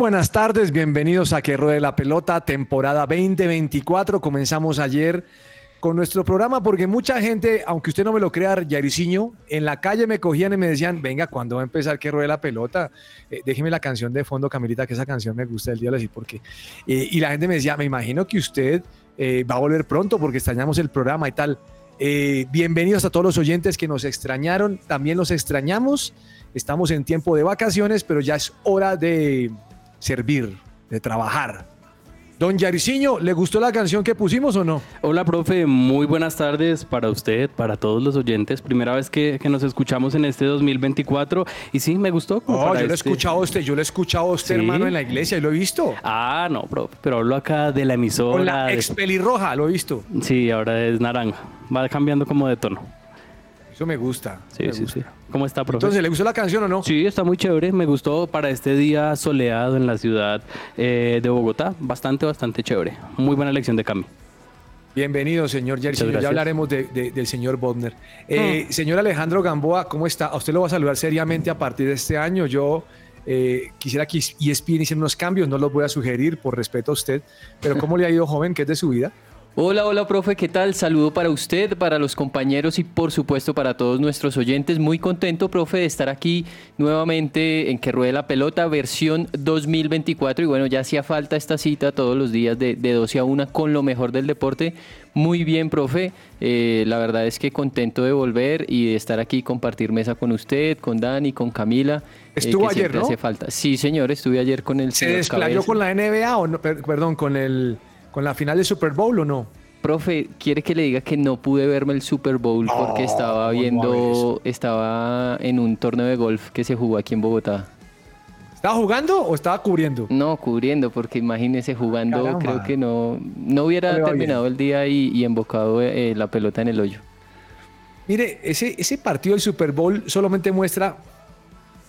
Buenas tardes, bienvenidos a Que Ruede la Pelota, temporada 2024. Comenzamos ayer con nuestro programa porque mucha gente, aunque usted no me lo crea, Yariciño, en la calle me cogían y me decían, venga, ¿cuándo va a empezar Que Ruede la Pelota? Eh, déjeme la canción de fondo, Camilita, que esa canción me gusta, el día le decir por qué. Eh, y la gente me decía, me imagino que usted eh, va a volver pronto porque extrañamos el programa y tal. Bienvenidos a todos los oyentes que nos extrañaron, también los extrañamos. Estamos en tiempo de vacaciones, pero ya es hora de servir, de trabajar. Don Yariciño, ¿le gustó la canción que pusimos o no? Hola, profe, muy buenas tardes para usted, para todos los oyentes. Primera vez que, que nos escuchamos en este 2024 y sí, me gustó. como No, yo lo he este- escuchado a usted, yo lo he escuchado a usted, ¿Sí? hermano, en la iglesia y lo he visto. Ah, no, profe, pero hablo acá de la emisora. Con la ex pelirroja, lo he visto. Sí, ahora es naranja. Va cambiando como de tono. Eso me gusta. Sí, me sí, gusta. sí. ¿Cómo está, profe? Entonces, ¿le gustó la canción o no? Sí, está muy chévere. Me gustó para este día soleado en la ciudad eh, de Bogotá. Bastante, bastante chévere. Muy buena elección de Cami. Bienvenido, señor Yariciño. Ya hablaremos de- de- del señor Bodner. Eh, Señor Alejandro Gamboa, ¿cómo está? A usted lo va a saludar seriamente a partir de este año. Yo eh, quisiera que ESPN hiciera unos cambios, no los voy a sugerir por respeto a usted. Pero ¿cómo le ha ido, joven? ¿Qué es de su vida? Hola, hola, profe, ¿qué tal? Saludo para usted, para los compañeros y por supuesto para todos nuestros oyentes. Muy contento, profe, de estar aquí nuevamente en Que Ruede la Pelota, versión 2024. Y bueno, ya hacía falta esta cita todos los días de, de 12 a 1 con lo mejor del deporte. Muy bien, profe. Eh, la verdad es que contento de volver y de estar aquí compartir mesa con usted, con Dani, con Camila. eh, Estuvo que ayer, ¿no? hace falta. Sí, señor, estuve ayer con el ¿Se señor desplayó Cabeza. con la NBA o no? Per- perdón, con el con la final del Super Bowl o no? Profe, ¿quiere que le diga que no pude verme el Super Bowl porque estaba ¿cómo viendo, estaba en un torneo de golf que se jugó aquí en Bogotá? ¿Estaba jugando o estaba cubriendo? No, cubriendo, porque imagínese jugando, Caramba. creo que no, no hubiera No terminado el día y, y embocado eh, la pelota en el hoyo. Mire, ese, ese partido del Super Bowl solamente muestra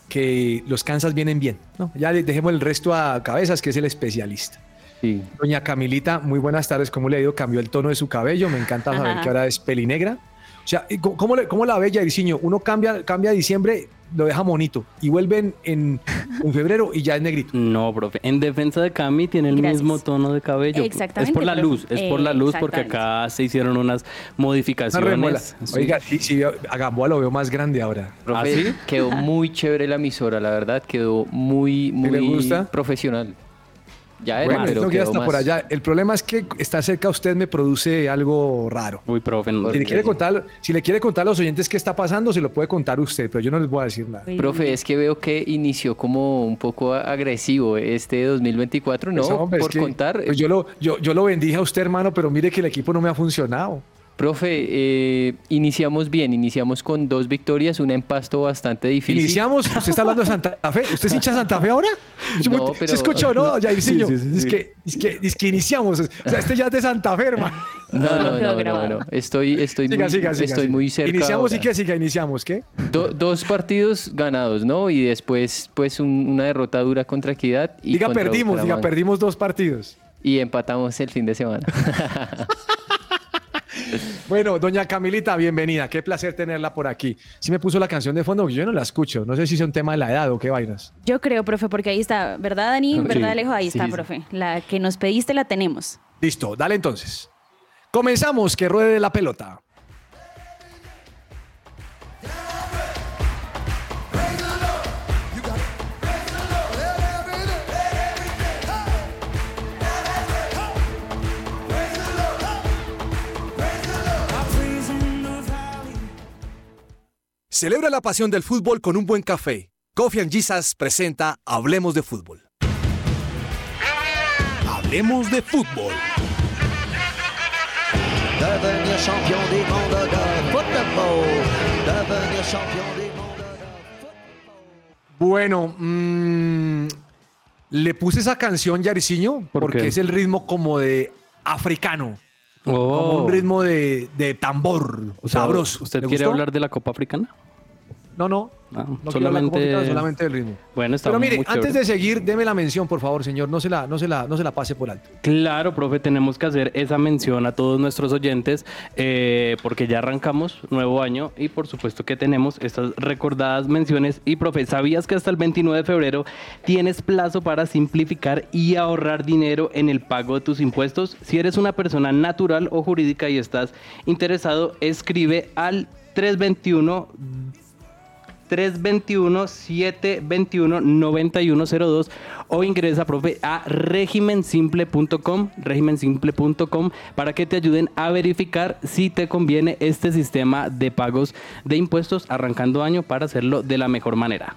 que los Kansas vienen bien. ¿no? Ya le- dejemos el resto a Cabezas, que es el especialista. Sí. Doña Camilita, muy buenas tardes. ¿Cómo le ha ido? Cambió el tono de su cabello. Me encanta saber Ajá. que ahora es pelinegra. O sea, ¿y ¿cómo, le- cómo la ve Jairzinho? Uno cambia, cambia a diciembre, lo deja bonito. Y vuelven en, en febrero y ya es negrito. No, profe. En defensa de Cami tiene el Gracias. mismo tono de cabello. Exactamente, Es por la luz, es por la luz porque acá se hicieron unas Una modificaciones. Sí. Oiga, sí, sí, a Gamboa lo veo más grande ahora. Profe, ¿Ah, sí? quedó muy chévere la emisora, la verdad, quedó muy, muy le gusta? profesional. Ya era, Bueno, pero no, que ya quedó está más. por allá. El problema es que estar cerca a usted me produce algo raro. Uy, profe. no- Si le, quiere contar, si le quiere contar a los oyentes qué está pasando, se lo puede contar usted, pero yo no les voy a decir nada. Profe, es que veo que inició como un poco agresivo este 2024, ¿no? Pues, hombre, es Por que, contar. pues yo, lo, yo, yo lo bendije a usted, hermano, pero mire que el equipo no me ha funcionado. Profe, eh, iniciamos bien, iniciamos con dos victorias, un empasto bastante difícil. Iniciamos, usted está hablando de Santa Fe. ¿Usted es hincha de Santa Fe ahora? No, pero- ¿Se escuchó, no, Jairzinho? Sí, sí, sí, Es, que, es, que, es que iniciamos. O sea, este ya es de Santa Fe, hermano. No, no, no, no, no. Estoy, estoy, Siga, muy, siga, siga, estoy muy cerca. Iniciamos y que siga, iniciamos, ¿qué? Do- dos partidos ganados, ¿no? Y después, pues, un- una derrota dura contra Equidad. Y Diga contra perdimos, diga perdimos dos partidos. Y empatamos el fin de semana. Bueno, doña Camilita, bienvenida. Qué placer tenerla por aquí. Sí me puso la canción de fondo, porque yo no la escucho. No sé si es un tema de la edad o qué vainas. Yo creo, profe, porque ahí está, ¿verdad, Dani? ¿Verdad, Alejo? Ahí sí, está, sí. profe. La que nos pediste la tenemos. Listo, dale entonces. Comenzamos, que ruede la pelota. Celebra la pasión del fútbol con un buen café. Coffee and Jesus presenta Hablemos de fútbol. Hablemos de fútbol. Bueno, mm, le puse esa canción, Yariciño, ¿Por porque qué? es el ritmo como de africano, como Oh. un ritmo de, de tambor, O sea, sabroso. ¿Usted ¿Le quiere gustó? hablar de la Copa Africana? No, no. Ah, no solamente- solamente del ritmo. Bueno, está Pero mire, muy antes de seguir, deme la mención, por favor, señor. No se la, no se la, no se la pase por alto. Claro, profe, tenemos que hacer esa mención a todos nuestros oyentes eh, porque ya arrancamos nuevo año y por supuesto que tenemos estas recordadas menciones. Y profe, ¿sabías que hasta el 29 de febrero tienes plazo para simplificar y ahorrar dinero en el pago de tus impuestos? Si eres una persona natural o jurídica y estás interesado, escribe al 321 321-721-9102 o ingresa, profe, a regimensimple.com, regimensimple.com, para que te ayuden a verificar si te conviene este sistema de pagos de impuestos arrancando año para hacerlo de la mejor manera.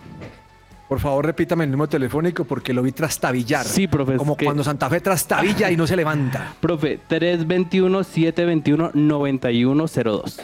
Por favor, repítame el número telefónico porque lo vi trastabillar. Sí, profe, Como que- cuando Santa Fe trastabilla y no se levanta. Profe, 321-721-9102.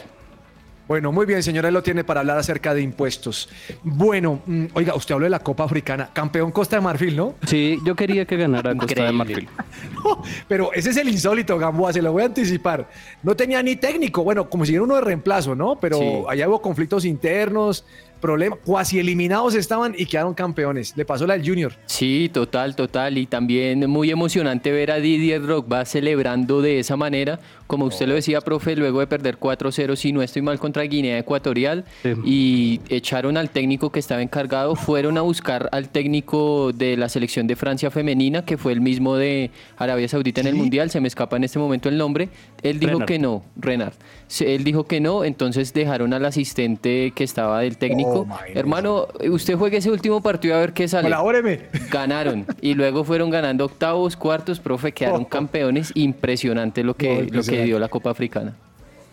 Bueno, muy bien, señora, él lo tiene para hablar acerca de impuestos. Bueno, mm, oiga, usted habló de la Copa Africana, campeón Costa de Marfil, ¿no? Sí, yo quería que ganara Costa de. Marfil. No, pero ese es el insólito, Gamboa, se lo voy a anticipar. No tenía ni técnico, bueno, como si era uno de reemplazo, ¿no? Pero Sí. allá hubo conflictos internos, problemas, cuasi eliminados estaban y quedaron campeones. Le pasó la del Junior. Sí, total, total. Y también muy emocionante ver a Didier Drogba celebrando de esa manera. Como usted lo decía, profe, luego de perder 4-0, si no estoy mal, contra Guinea Ecuatorial. Sí. Y echaron al técnico que estaba encargado. Fueron a buscar al técnico de la selección de Francia femenina, que fue el mismo de Arabia Saudita en el Mundial. Se me escapa en este momento el nombre. Él dijo Renard. que no, Renard. Él dijo que no, entonces dejaron al asistente que estaba del técnico. Oh, Hermano, usted juegue ese último partido a ver qué sale. Colabóreme. Ganaron y luego fueron ganando octavos, cuartos, profe, quedaron Oh. campeones. Impresionante lo No, que, lo que dio la Copa Africana.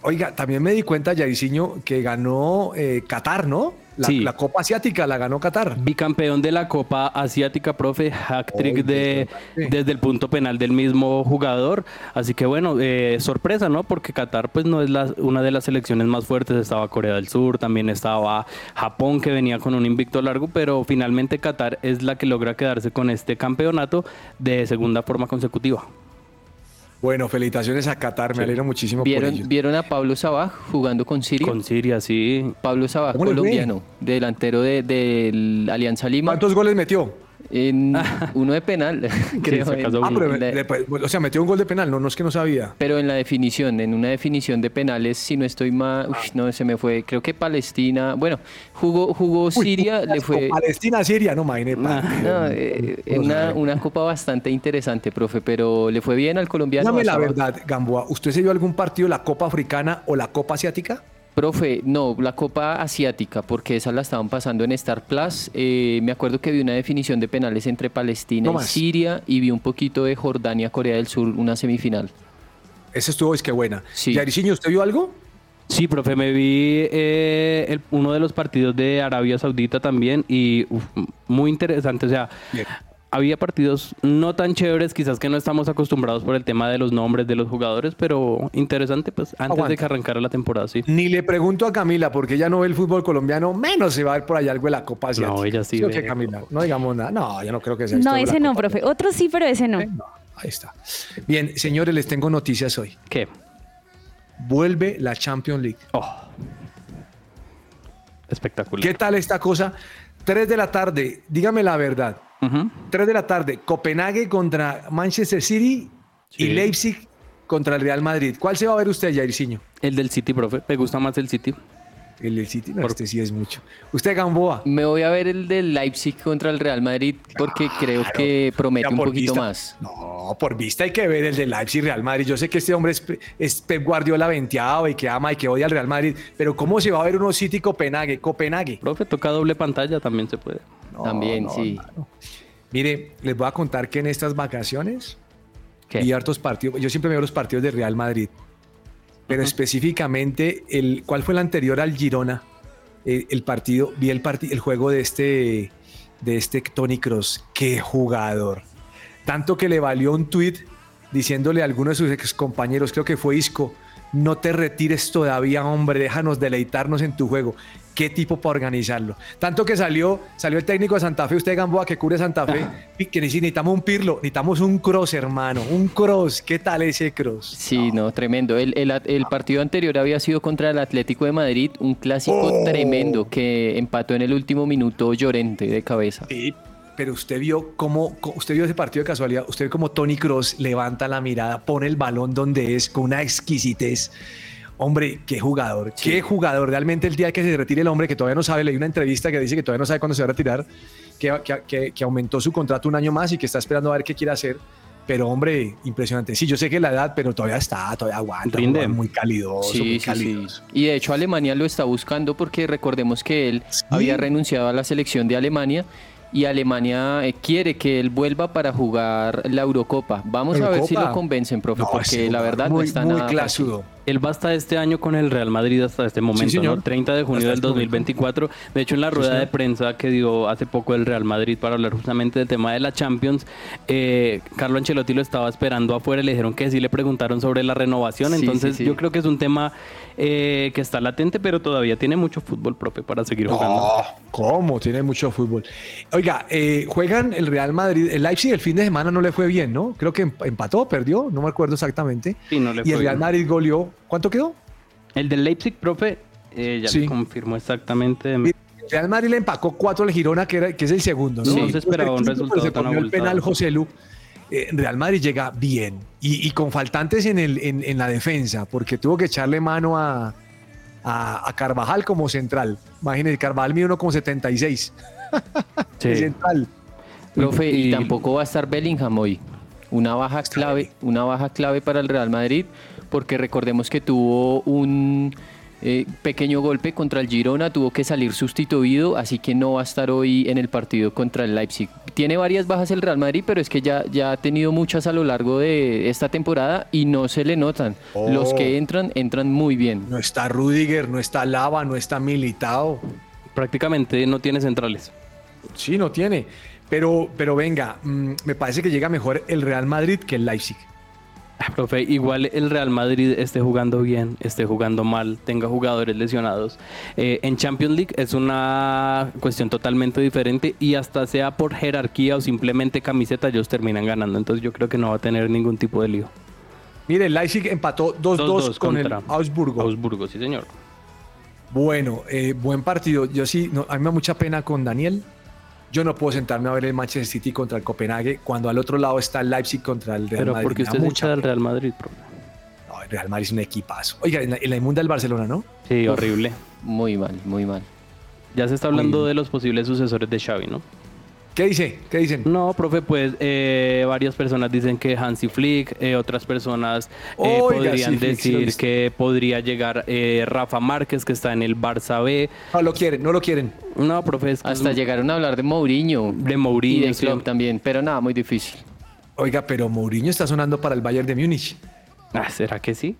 Oiga, también me di cuenta, Yariciño, que ganó eh, Qatar, ¿no? La, Sí. la Copa Asiática la ganó Qatar. Bicampeón de la Copa Asiática, profe, hat-trick Oye, de, desde el punto penal del mismo jugador. Así que bueno, eh, sorpresa, ¿no? Porque Qatar pues no es la- una de las selecciones más fuertes. Estaba Corea del Sur, también estaba Japón que venía con un invicto largo, pero finalmente Qatar es la que logra quedarse con este campeonato de segunda forma consecutiva. Bueno, felicitaciones a Qatar, me alegro muchísimo por ¿Vieron, ellos. ¿Vieron a Pablo Sabaj jugando con Siria? Con Siria, sí. Pablo Sabaj, colombiano, delantero de, del Alianza Lima. ¿Cuántos goles metió? En uno de penal, creo. se casó en- Ah, pero, en la- le- le- o sea, metió un gol de penal, no, no es que no sabía. pero en la definición, en una definición de penales, si no estoy mal, no se me fue, creo que Palestina, bueno, jugó, jugó Siria, le fue... Palestina, Siria, no, imagínate. No, eh, eh, una, una copa bastante interesante, profe, pero le fue bien al colombiano. Dígame la verdad, Gamboa, ¿usted se vio algún partido de la Copa Africana o la Copa Asiática? Profe, no, la Copa Asiática, porque esa la estaban pasando en Star Plus. Eh, me acuerdo que vi una definición de penales entre Palestina No y más. Siria y vi un poquito de Jordania, Corea del Sur, una semifinal. Ese estuvo, es que buena. Sí. Yariciño, ¿usted vio algo? Sí, profe, me vi eh, el- uno de los partidos de Arabia Saudita también y uf, muy interesante. O sea, Bien. Había partidos no tan chéveres, quizás que no estamos acostumbrados por el tema de los nombres de los jugadores, pero interesante, pues antes Aguanta. de que arrancara la temporada, sí. Ni le pregunto a Camila, porque ella no ve el fútbol colombiano, menos se va a ver por allá algo de la Copa Asiática. No, ella sí ve. Camila? No digamos nada. No, yo no creo que sea No, ese no, Copa profe. Otro sí, pero ese no. No, ahí está. Bien, señores, les tengo noticias hoy. ¿Qué? Vuelve la Champions League. Oh. Espectacular. ¿Qué tal esta cosa? 3 de la tarde, dígame la verdad. Ujú. 3 de la tarde, Copenhague contra Manchester City y. Leipzig contra el Real Madrid. ¿Cuál se va a ver usted, Jairzinho? El del City, profe. Me gusta más el City. El del City, no, este sí es mucho. Usted, Gamboa. Me voy a ver el del Leipzig contra el Real Madrid porque creo que promete un poquito vista. más. No, por vista hay que ver el de Leipzig Real Madrid. Yo sé que este hombre es, es Pep Guardiola venteado y que ama y que odia al Real Madrid, pero ¿cómo se va a ver uno City Copenhague? Copenhague. Profe, toca doble pantalla, también se puede. No, También, no, sí. no. Mire, les voy a contar que en estas vacaciones ¿Qué? vi hartos partidos. Yo siempre veo los partidos de Real Madrid, pero específicamente el cuál fue el anterior al Girona. Eh, el partido, vi el el juego de este de este Tony Cross. Qué jugador. Tanto que le valió un tweet diciéndole a alguno de sus ex compañeros, creo que fue Isco, no te retires todavía, hombre, déjanos deleitarnos en tu juego. Qué tipo para organizarlo. Tanto que salió, salió el técnico de Santa Fe, usted Gamboa, que cubre Santa Fe, y que dice, necesitamos un pirlo, necesitamos un cross, hermano, un cross. ¿Qué tal ese cross? Sí, no, tremendo. El, el- el partido anterior había sido contra el Atlético de Madrid, un clásico Oh. tremendo que empató en el último minuto Llorente de cabeza. Sí, pero usted vio cómo, usted vio ese partido de casualidad, usted ve cómo Tony Cross levanta la mirada, pone el balón donde es con una exquisitez. Hombre, qué jugador, qué jugador. Realmente el día que se retire el hombre, que todavía no sabe, leí una entrevista que dice que todavía no sabe cuándo se va a retirar, que, que- que- que aumentó su contrato un año más y que está esperando a ver qué quiere hacer. Pero hombre, impresionante. Sí, yo sé que la edad, pero todavía está, todavía aguanta. Rinde. Muy calidoso, Sí, muy sí, sí. Y de hecho Alemania lo está buscando porque recordemos que él había renunciado a la selección de Alemania y Alemania eh, quiere que él vuelva para jugar la Eurocopa. Vamos a ver si lo convencen, profe, No, porque la verdad muy, no está muy nada fácil. Él va hasta este año con el Real Madrid hasta este momento, señor. ¿no? 30 de junio Hasta del este momento. 2024. De hecho, en la rueda de prensa que dio hace poco el Real Madrid para hablar justamente del tema de la Champions, eh, Carlo Ancelotti lo estaba esperando afuera y le dijeron que sí le preguntaron sobre la renovación. Sí, Entonces, sí, sí. yo creo que es un tema eh, que está latente, pero todavía tiene mucho fútbol propio para seguir jugando. No, ¿cómo? Tiene mucho fútbol. Oiga, eh, juegan el Real Madrid. El Leipzig el fin de semana no le fue bien, ¿no? Creo que em- empató, perdió, no me acuerdo exactamente. Sí, no le y el Real bien. Madrid goleó. ¿Cuánto quedó? El del Leipzig, profe, eh, ya Sí. confirmó exactamente. Real Madrid le empacó cuatro al Girona, que, era- que es el segundo, ¿no? Sí, no se esperaba un resultado se tan el penal José Lu. Eh, Real Madrid llega bien y, y con faltantes en, el, en, en la defensa, porque tuvo que echarle mano a, a, a Carvajal como central. Imagínense, Carvajal mide uno como 76. Sí. de central. Profe, y, Y- tampoco va a estar Bellingham hoy. Una baja clave, una baja clave para el Real Madrid, porque recordemos que tuvo un eh, pequeño golpe contra el Girona, tuvo que salir sustituido, así que no va a estar hoy en el partido contra el Leipzig. Tiene varias bajas el Real Madrid, pero es que ya, ya ha tenido muchas a lo largo de esta temporada y no se le notan. Los Oh. que entran, entran muy bien. No está Rudiger, no está Lava, no está Militao. Prácticamente no tiene centrales. Sí, no tiene. Pero, pero venga, mm, me parece que llega mejor el Real Madrid que el Leipzig. Ah, Profe, igual el Real Madrid esté jugando bien, esté jugando mal, tenga jugadores lesionados. Eh, en Champions League es una cuestión totalmente diferente y hasta sea por jerarquía o simplemente camiseta, ellos terminan ganando. Entonces yo creo que no va a tener ningún tipo de lío. Mire, el Leipzig empató 2-2 2-2 con el Augsburgo. Augsburgo, sí señor. Bueno, eh, buen partido. Yo sí, no, a mí me da mucha pena con Daniel. Yo no puedo sentarme a ver el Manchester City contra el Copenhague cuando al otro lado está el Leipzig contra el Real Pero Madrid. porque Me da usted se mucha echa del. Real Madrid, profe. No, el Real Madrid es un equipazo. Oiga, en la, en la inmunda del Barcelona, ¿no? Sí, horrible. Muy mal, muy mal. Ya se está hablando de los posibles sucesores de Xavi, ¿no? ¿Qué dice? ¿Qué dicen? No, profe, pues eh, varias personas dicen que Hansi Flick, eh, otras personas eh, Oiga, podrían sí, decir que podría llegar eh, Rafa Márquez, que está en el Barça B. No lo quieren, no lo quieren. No, profe, es que Hasta es llegaron a hablar de Mourinho. de Y Mourinho. de sí. Klopp también, pero nada, muy difícil. Oiga, pero Mourinho está sonando para el Bayern de Múnich. Ah, ¿Será que sí?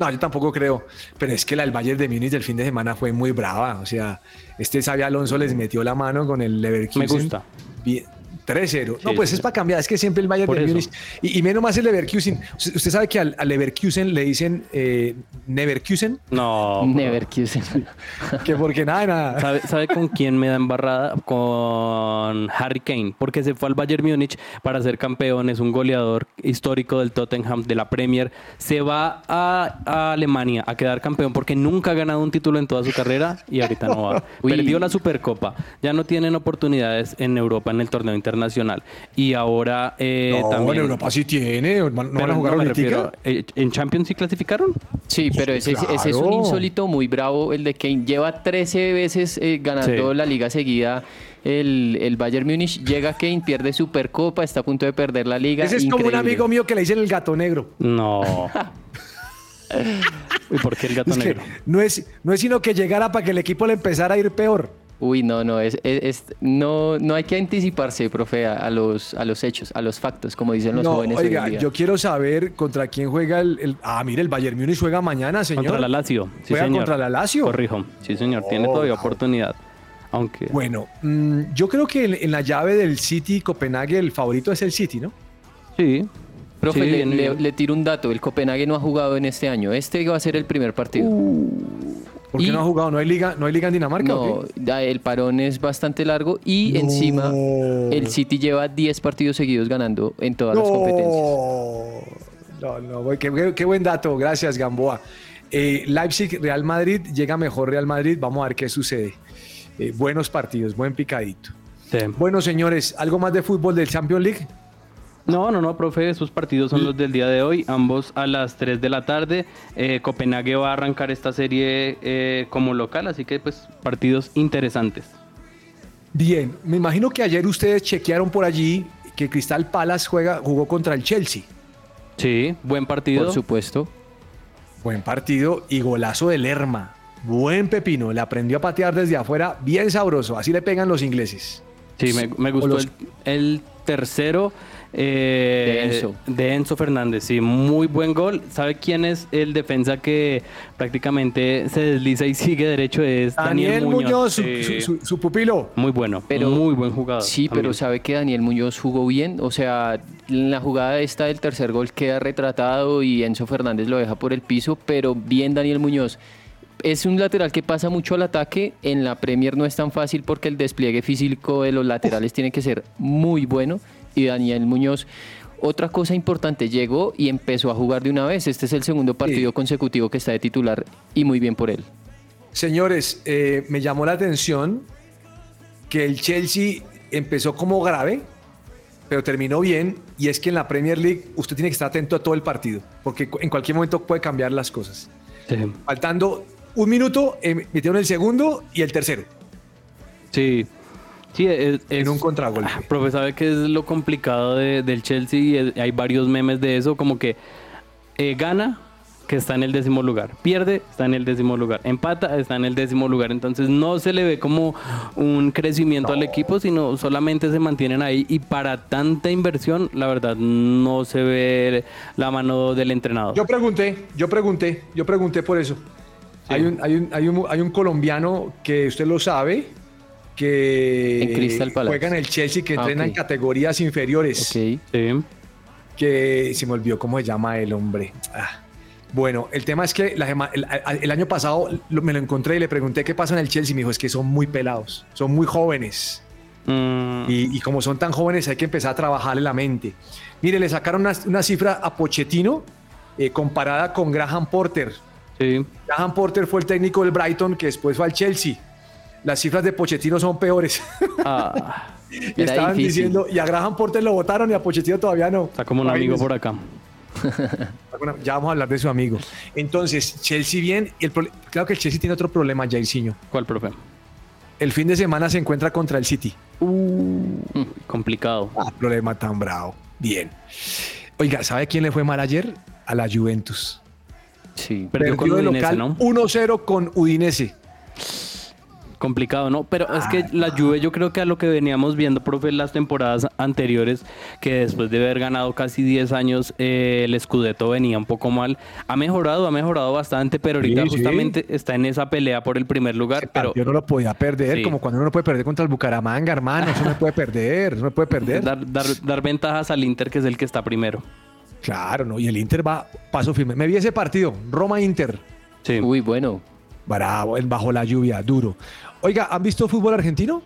No, yo tampoco creo. Pero es que la del Bayern de Múnich del fin de semana fue muy brava. O sea, este Xavi Alonso les metió la mano con el Leverkusen. Me gusta. Bien. 3-0. no, pues sí. es para cambiar. Es que siempre el Bayern de. Múnich. Y, y menos más el Leverkusen. Usted, sabe que al, al Leverkusen le dicen eh, Neverkusen. No. Neverkusen. Que porque nada. ¿Sabe, sabe con quién me da embarrada? Con Harry Kane, porque se fue al Bayern Múnich para ser campeón, es un goleador histórico del Tottenham, de la Premier. Se va a, a Alemania a quedar campeón porque nunca ha ganado un título en toda su carrera y ahorita no va. Uy. Perdió la Supercopa, ya no tienen oportunidades en Europa en el torneo internacional. Internacional. Y ahora eh, no, también... en Europa sí tiene. ¿No van a jugar no refiero, eh, ¿En Champions sí clasificaron? Sí, pero ese, ese es un insólito muy bravo, el de Kane. Lleva 13 veces eh, ganando Sí. la liga seguida el, el Bayern Múnich. Llega Kane, pierde Supercopa, está a punto de perder la liga. Ese es como un amigo mío que le dicen el gato negro. No. ¿Y por qué el gato Es negro? no es, no es sino que llegara para que el equipo le empezara a ir peor. Uy, no, no, es, es- es- no, no hay que anticiparse, profe, a, a los, a los hechos, a los factos, como dicen los No, jóvenes hoy en oiga, día. yo quiero saber contra quién juega el, el- Ah, mire, el Bayern Múnich juega mañana, señor. Contra la Lazio. Sí, ¿Juega señor. contra la Lazio? Corrijo. Sí, señor. Tiene Oh, todavía wow. oportunidad. Aunque... Bueno, mm, yo creo que en, en la llave del City Copenhague el favorito es el City, ¿no? Sí. Profe, Sí, le, le- tiro un dato, el Copenhague no ha jugado en este año, este va a ser el primer partido. Porque Y- no ha jugado, no hay liga, no hay liga en Dinamarca. ¿o No, qué? el parón es bastante largo y No. encima el City lleva 10 partidos seguidos ganando en todas las competencias. No, no, güey, qué, qué- qué buen dato, gracias Gamboa. Eh, Leipzig, Real Madrid, llega mejor Real Madrid, vamos a ver qué sucede. Eh, buenos partidos, buen picadito. Sí. Bueno, señores, ¿algo más de fútbol del Champions League? No, no, no, profe, esos partidos son los del día de hoy, ambos a las 3 de la tarde. Eh, Copenhague va a arrancar esta serie eh, como local, así que pues partidos interesantes. Bien, me imagino que ayer ustedes chequearon por allí que Crystal Palace juega, jugó contra el Chelsea. Sí, buen partido. Por supuesto. Buen partido y golazo de Lerma. Buen pepino, le aprendió a patear desde afuera, bien sabroso. Así le pegan los ingleses. Sí, me, me gustó los- el, el tercero eh, De Enzo. de Enzo Fernández. Sí, muy buen gol. ¿Sabe quién es el defensa que prácticamente se desliza y sigue derecho? Es Daniel, Daniel Muñoz, su, Sí. su- su- su pupilo. Muy bueno, Pero- muy buen jugador. Sí, pero sabe que Daniel Muñoz jugó bien. O sea, en la jugada esta del tercer gol queda retratado y Enzo Fernández lo deja por el piso, pero bien Daniel Muñoz. Es un lateral que pasa mucho al ataque. En la Premier no es tan fácil porque el despliegue físico de los laterales tiene que ser muy bueno. Y Daniel Muñoz, otra cosa importante, llegó y empezó a jugar de una vez. Este es el segundo partido consecutivo que está de titular y muy bien por él. Señores, eh, me llamó la atención que el Chelsea empezó como grave, pero terminó bien. Y es que en la Premier League usted tiene que estar atento a todo el partido, porque en cualquier momento puede cambiar las cosas. Sí. Faltando un minuto, eh, metieron el segundo y el tercero Sí, sí, es, en es- un contragolpe. Ah, Profe, ¿sabe qué es lo complicado de- del Chelsea? Hay varios memes de eso, como que eh, gana, que está en el décimo lugar, pierde, está en el décimo lugar, empata, está en el décimo lugar. Entonces no se le ve como un crecimiento al equipo, sino solamente se mantienen ahí. Y para tanta inversión, la verdad, no se ve la mano del entrenador. Yo pregunté, yo pregunté, yo pregunté por eso. Hay, un, hay, un, hay, un, hay un colombiano que usted lo sabe, que En Crystal Palace. juega en el Chelsea, que Ah, entrena en ok. categorías inferiores. Ok. Sí. que se me olvidó cómo se llama el hombre. Ah. Bueno, el tema es que la el, el año pasado lo- me lo encontré y le pregunté qué pasa en el Chelsea y me dijo, es que son muy pelados, son muy jóvenes. Mm, Y, y como son tan jóvenes hay que empezar a trabajarle la mente. Mire, le sacaron una, una cifra a Pochettino eh, comparada con Graham Porter. sí. Graham Porter fue el técnico del Brighton que después fue al Chelsea. Las cifras de Pochettino son peores. Ah, y estaban difícil. diciendo, y a Graham Porter lo votaron y a Pochettino todavía no. está como un amigo por acá. Ya vamos a hablar de su amigo. Entonces, Chelsea bien. El claro que el Chelsea tiene otro problema, Jairzinho. ¿Cuál, profe? El fin de semana se encuentra contra el City. Mm, complicado. Ah, problema tan bravo. Bien. Oiga, ¿sabe quién le fue mal ayer? A la Juventus. Sí. Perdió con Udinese, local ¿no? 1-0 con Udinese. Complicado, ¿no? Pero es que la Juve yo creo que a lo que veníamos viendo, profe, en las temporadas anteriores, que después de haber ganado casi 10 años eh, el Scudetto venía un poco mal, ha mejorado, ha mejorado bastante, pero ahorita Sí, sí. justamente está en esa pelea por el primer lugar, pero Yo no lo podía perder, Sí. como cuando uno no puede perder contra el Bucaramanga, hermano. Eso no puede perder, eso no puede perder. dar, dar, dar ventajas al Inter, que es el que está primero. Claro, ¿no? Y el Inter va paso firme. Me vi ese partido, Roma-Inter. Sí. Uy, bueno. Bravo, bajo la lluvia, duro. Oiga, ¿han visto fútbol argentino?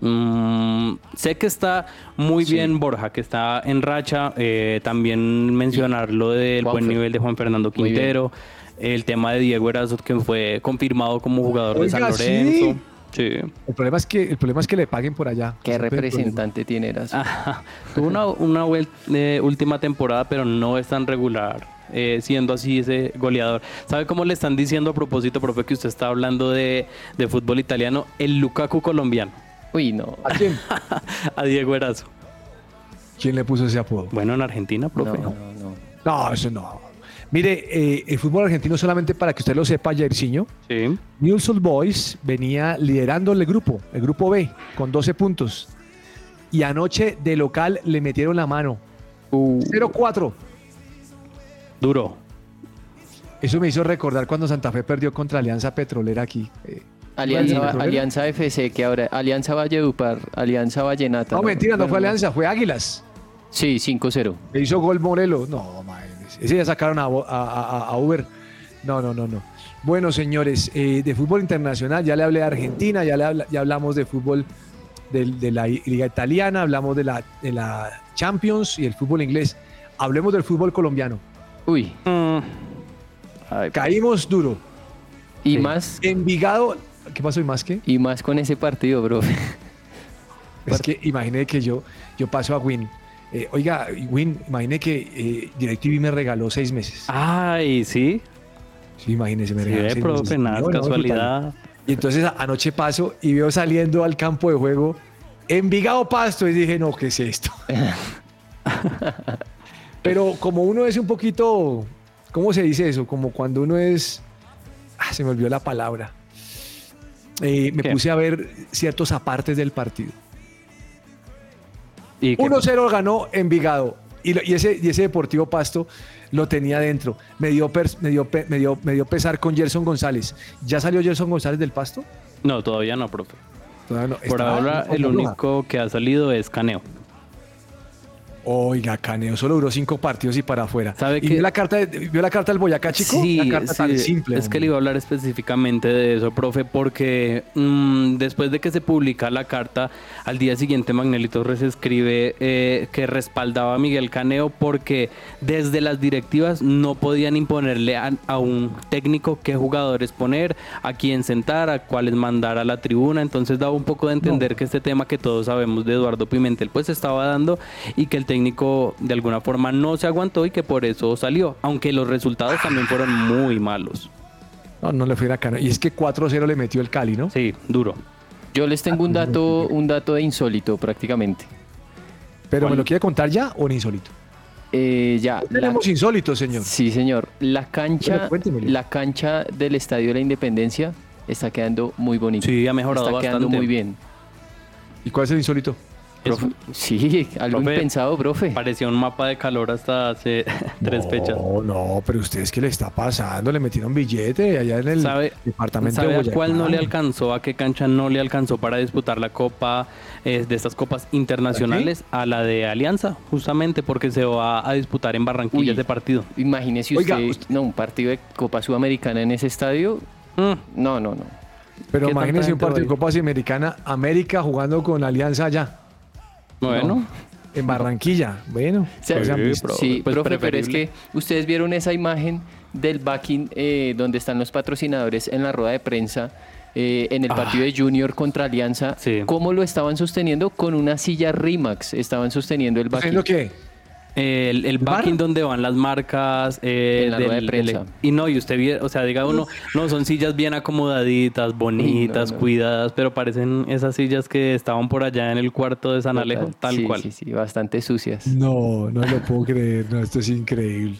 Mm, sé que está muy bien Borja, que está en racha. eh, también mencionar lo del buen nivel de Juan Fernando. Quintero. El tema de Diego Erazo, que fue confirmado como jugador de San Lorenzo. sí. Sí. El problema es que, el problema es que le paguen por allá. ¿Qué representante tiene Eras? Ajá. Tuvo una, una eh, última temporada, pero no es tan regular, eh, siendo así ese goleador. ¿Sabe cómo le están diciendo a propósito, profe, que usted está hablando de, de fútbol italiano? El Lukaku colombiano, Uy, no. ¿A quién? a Diego Erazo. ¿Quién le puso ese apodo? Bueno, en Argentina, No, profe. no, no. No, eso no. Mire, eh, el fútbol argentino, solamente para que usted lo sepa, Jairzinho, Sí. Newell's Old Boys venía liderando el grupo, el grupo B, con 12 puntos. Y anoche de local le metieron la mano. Uh, 0-4. Duro. Eso me hizo recordar cuando Santa Fe perdió contra Alianza Petrolera aquí. Eh, Alianza, Alianza FC, que ahora Alianza Valledupar, Alianza Vallenata. no, mentira, no fue Alianza, fue Águilas. Sí, 5-0. Le hizo gol Morelos. No, madre. Ese ya sacaron a, Bo- a- a- a Uber. No, no, no, no. Bueno, señores, eh, de fútbol internacional, ya le hablé de Argentina, ya, le ya hablamos de fútbol de, la liga italiana, hablamos de la, de la Champions y el fútbol inglés. Hablemos del fútbol colombiano. Uy, Mm. Ay, Caímos duro. y Sí. más Envigado, ¿qué pasó y más que? y más con ese partido, bro. Es que imagine que yo, yo paso a Win. Eh, oiga, Win, imagine que eh, DirecTV me regaló seis meses. Ay, sí. Sí, imagínese, me Sí, regaló ve, seis profe, nada, No, no, casualidad. Y entonces anoche paso y veo saliendo al campo de juego Envigado Pasto y dije, no, ¿qué es esto? Pero como uno es un poquito, ¿cómo se dice eso? Como cuando uno es, ah, se me olvidó la palabra. Eh, me ¿Qué? puse a ver ciertos apartes del partido. ¿Y qué- 1-0 ganó Envigado. Y, ese, y ese Deportivo Pasto lo tenía dentro. Me dio, me, dio, me, dio, me dio pesar con Gerson González. ¿Ya salió Gerson González del Pasto? No, todavía no, profe. Todavía no. Por ahora, el único que ha salido es Caneo. Oiga, Caneo solo duró cinco partidos y para afuera. ¿Sabe ¿Y vio la carta, vio la carta del Boyacá, chico? Sí, la carta tan sí, simple. es que le iba a hablar específicamente de eso, profe, porque mm, después de que se publica la carta, al día siguiente Magnelli Torres escribe eh, que respaldaba a Miguel Caneo porque desde las directivas no podían imponerle a, a un técnico qué jugadores poner, a quién sentar, a cuáles mandar a la tribuna, entonces daba un poco de entender que este tema que todos sabemos de Eduardo Pimentel pues estaba dando y que el técnico de alguna forma no se aguantó y que por eso salió, aunque los resultados también fueron muy malos. No, no le fue a Caneo. Y es que 4-0 le metió el Cali, ¿no? Sí, duro. Yo les tengo un dato, un dato de insólito prácticamente. Pero ¿Cuál? ¿me lo quiere contar ya o en insólito? Eh, ya, la- Tenemos insólito, señor. sí señor, la cancha, Bueno, la cancha del Estadio de la Independencia está quedando muy bonita. Sí, ha mejorado está quedando muy bien. ¿Y cuál es el insólito? Profe, sí, algo Profe, impensado, profe. parecía un mapa de calor hasta hace tres fechas. No, no, pero ustedes qué le está pasando, le metieron billete allá en el ¿Sabe, departamento sabe de a cuál no le alcanzó? ¿A qué cancha no le alcanzó para disputar la copa eh, de estas copas internacionales? A la de Alianza, justamente porque se va a disputar en Barranquilla Uy. ese partido. Imagínese Oiga, usted, usted- no, un partido de Copa Sudamericana en ese estadio. Mm, No, no, no. Pero ¿Qué tanta imagínense un partido de? Copa Sudamericana, América jugando con Alianza allá, bueno, en Barranquilla. Bueno, sea, pues, Sí, pro- sí, pues profe, pero es que ustedes vieron esa imagen del backing eh, donde están los patrocinadores en la rueda de prensa eh, en el partido de Junior contra Alianza. Ah. Sí. ¿Cómo lo estaban sosteniendo? Con una silla Rimax estaban sosteniendo el backing. ¿Haciendo qué? El, el backing donde van las marcas. eh, En la rueda de prensa. y no, y usted, o sea, diga uno, no, son sillas bien acomodaditas, bonitas, no. cuidadas, pero parecen esas sillas que estaban por allá en el cuarto de San Alejo, tal sí, cual. Sí, sí, bastante sucias. No, no lo puedo creer, no, esto es increíble.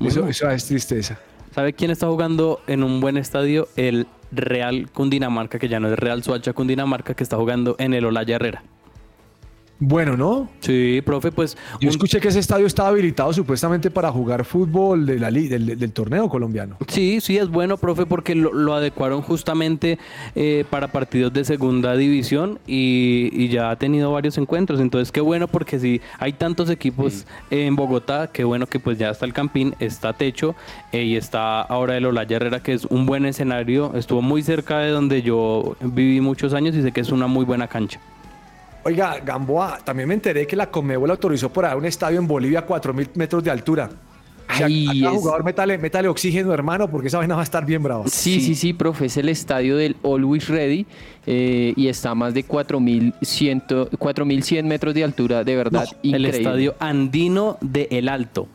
Eso, eso es tristeza. ¿Sabe quién está jugando en un buen estadio? El Real Cundinamarca, que ya no es Real Suacha Cundinamarca, que está jugando en el Olaya Herrera. Bueno, ¿no? Sí, profe, pues Yo un- escuché que ese estadio estaba habilitado supuestamente para jugar fútbol de la del, del torneo colombiano. Sí, sí, es bueno, profe, porque lo, lo adecuaron justamente eh, para partidos de segunda división y, y ya ha tenido varios encuentros. Entonces, qué bueno, porque si hay tantos equipos en Bogotá, qué bueno que pues ya está el Campín, está Techo eh, y está ahora el Olaya Herrera, que es un buen escenario. Estuvo muy cerca de donde yo viví muchos años y sé que es una muy buena cancha. Oiga, Gamboa, también me enteré que la Conmebol autorizó por ahí un estadio en Bolivia a 4.000 metros de altura. Ay, acá, es- jugador, métale, métale oxígeno, hermano, porque esa vaina va a estar bien brava. Sí, sí, sí, profe, es el estadio del Always Ready eh, y está a más de 4.100 4.100 metros de altura, de verdad, El increíble. estadio andino de El Alto.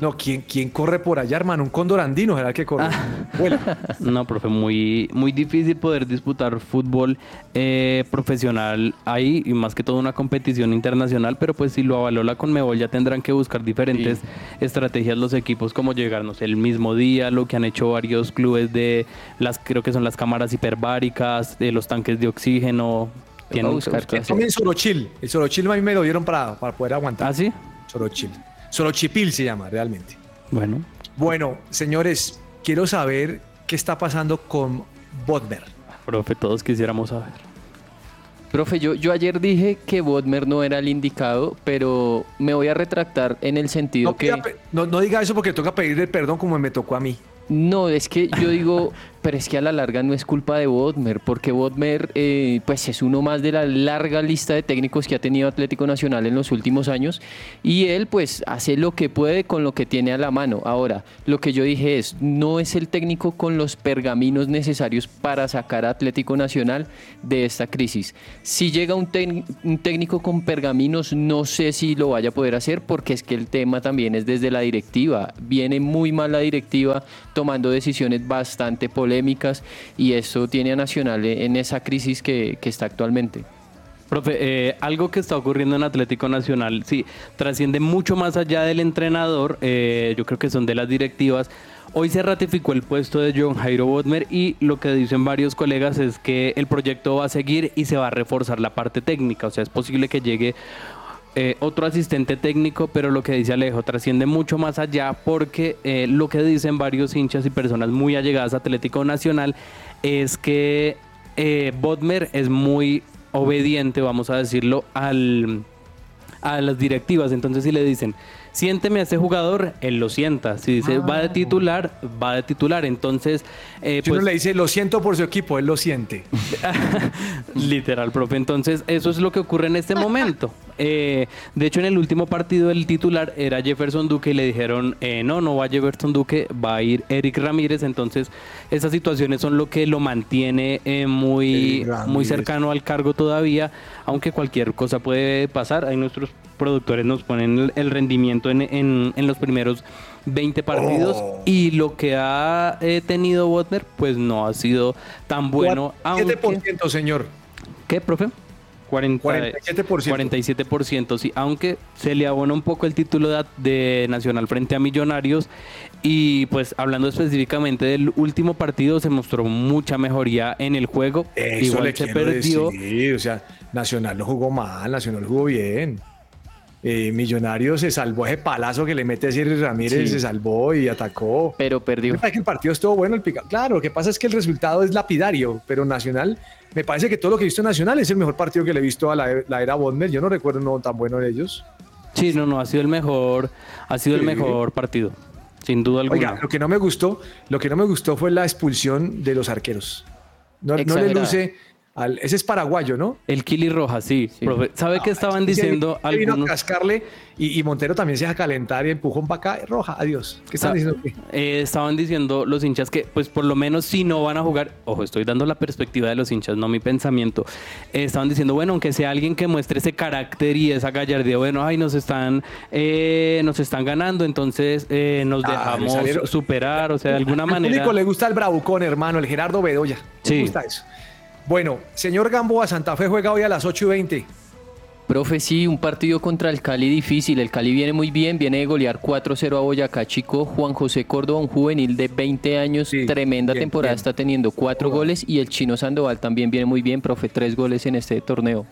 No, ¿quién, ¿quién corre por allá, hermano? Un cóndor andino, ¿será el que corre? Ah. No, profe, muy, muy difícil poder disputar fútbol eh, profesional ahí y más que todo una competición internacional, pero pues si lo avaló la Conmebol ya tendrán que buscar diferentes estrategias los equipos como llegarnos el mismo día, lo que han hecho varios clubes de las creo que son las cámaras hiperbáricas, de los tanques de oxígeno. Tienen que buscar hacer. Tomen Sorochil. El Sorochil a mí me lo dieron para, para poder aguantar. ¿Ah, sí? Sorochil. Sorochipil se llama realmente. Bueno. Bueno, señores, quiero saber qué está pasando con Bodmer. Profe, todos quisiéramos saber. Profe, yo, yo ayer dije que Bodmer no era el indicado, pero me voy a retractar en el sentido No, que... no, no diga eso porque toca pedirle perdón como me tocó a mí. No, es que yo digo, pero es que a la larga no es culpa de Bodmer, porque Bodmer eh, pues es uno más de la larga lista de técnicos que ha tenido Atlético Nacional en los últimos años y él pues hace lo que puede con lo que tiene a la mano. Ahora, lo que yo dije es, no es el técnico con los pergaminos necesarios para sacar a Atlético Nacional de esta crisis. Si llega un, un técnico con pergaminos, no sé si lo vaya a poder hacer porque es que el tema también es desde la directiva. Viene muy mal la directiva tomando decisiones bastante polémicas y eso tiene a Nacional en esa crisis que, que está actualmente. Profe, eh, algo que está ocurriendo en Atlético Nacional, sí, trasciende mucho más allá del entrenador, eh, yo creo que son de las directivas. Hoy se ratificó el puesto de John Jairo Bodmer y lo que dicen varios colegas es que el proyecto va a seguir y se va a reforzar la parte técnica, o sea, es posible que llegue eh, otro asistente técnico, pero lo que dice Alejo trasciende mucho más allá porque eh, lo que dicen varios hinchas y personas muy allegadas a Atlético Nacional es que eh, Bodmer es muy obediente, vamos a decirlo, al, a las directivas. Entonces si le dicen, siénteme a este jugador, él lo sienta. Si dice, va de titular, va de titular. Entonces, eh, Si pues, uno le dice, lo siento por su equipo, él lo siente. Literal, profe. Entonces, eso es lo que ocurre en este momento. Eh, de hecho, en el último partido, el titular era Jefferson Duque y le dijeron, eh, no, no va Jefferson Duque, va a ir Eric Ramírez. Entonces, esas situaciones son lo que lo mantiene eh, muy, muy cercano al cargo todavía, aunque cualquier cosa puede pasar. Ahí nuestros productores nos ponen el, rendimiento en, en- en los primeros 20 partidos Oh. y lo que ha eh, tenido Botner, pues no ha sido tan bueno. aunque- 7%, señor. ¿Qué, profe? 40, 47%. 47%, sí, aunque se le abona un poco el título de, de Nacional frente a Millonarios y pues hablando específicamente del último partido se mostró mucha mejoría en el juego, Eso igual le se perdió, decir, o sea, Nacional no jugó mal, Nacional jugó bien. Eh, Millonarios se salvó ese palazo que le mete a Ramírez, Sí. se salvó y atacó. Pero perdió. Me parece que el partido estuvo bueno, el pica. Claro, lo que pasa es que el resultado es lapidario, pero Nacional, me parece que todo lo que he visto en Nacional es el mejor partido que le he visto a la, la era Bodmer. Yo no recuerdo uno tan bueno de ellos. sí, no, no, ha sido el mejor, ha sido Sí. el mejor partido, sin duda alguna. Oiga, lo que no me gustó, lo que no me gustó fue la expulsión de los arqueros. No, no le luce al, ese es paraguayo, ¿no? el Kili Roja, sí, Sí. profe. ¿Sabe qué estaban diciendo sí, vino a cascarle y, y Montero también se deja calentar y empujón para acá. Roja, adiós. ¿Qué están Sa- diciendo? eh, estaban diciendo los hinchas que, pues por lo menos si no van a jugar, ojo, estoy dando la perspectiva de los hinchas, no mi pensamiento. Eh, estaban diciendo, bueno, aunque sea alguien que muestre ese carácter y esa gallardía, bueno, ay, nos están, eh, nos están ganando, entonces eh, nos Ah, dejamos salieron- superar, o sea, de alguna Al manera. público le gusta el bravucón, hermano, el Gerardo Bedoya. Sí. Le gusta eso. Bueno, señor Gamboa, Santa Fe juega hoy a las 8 y 20. Profe, sí, un partido contra el Cali difícil. El Cali viene muy bien, viene de golear 4-0 a Boyacá Chico. Juan José Córdoba, un juvenil de 20 años, Sí, tremenda bien, temporada, bien. está teniendo cuatro goles. Y el Chino Sandoval también viene muy bien, profe, tres goles en este torneo.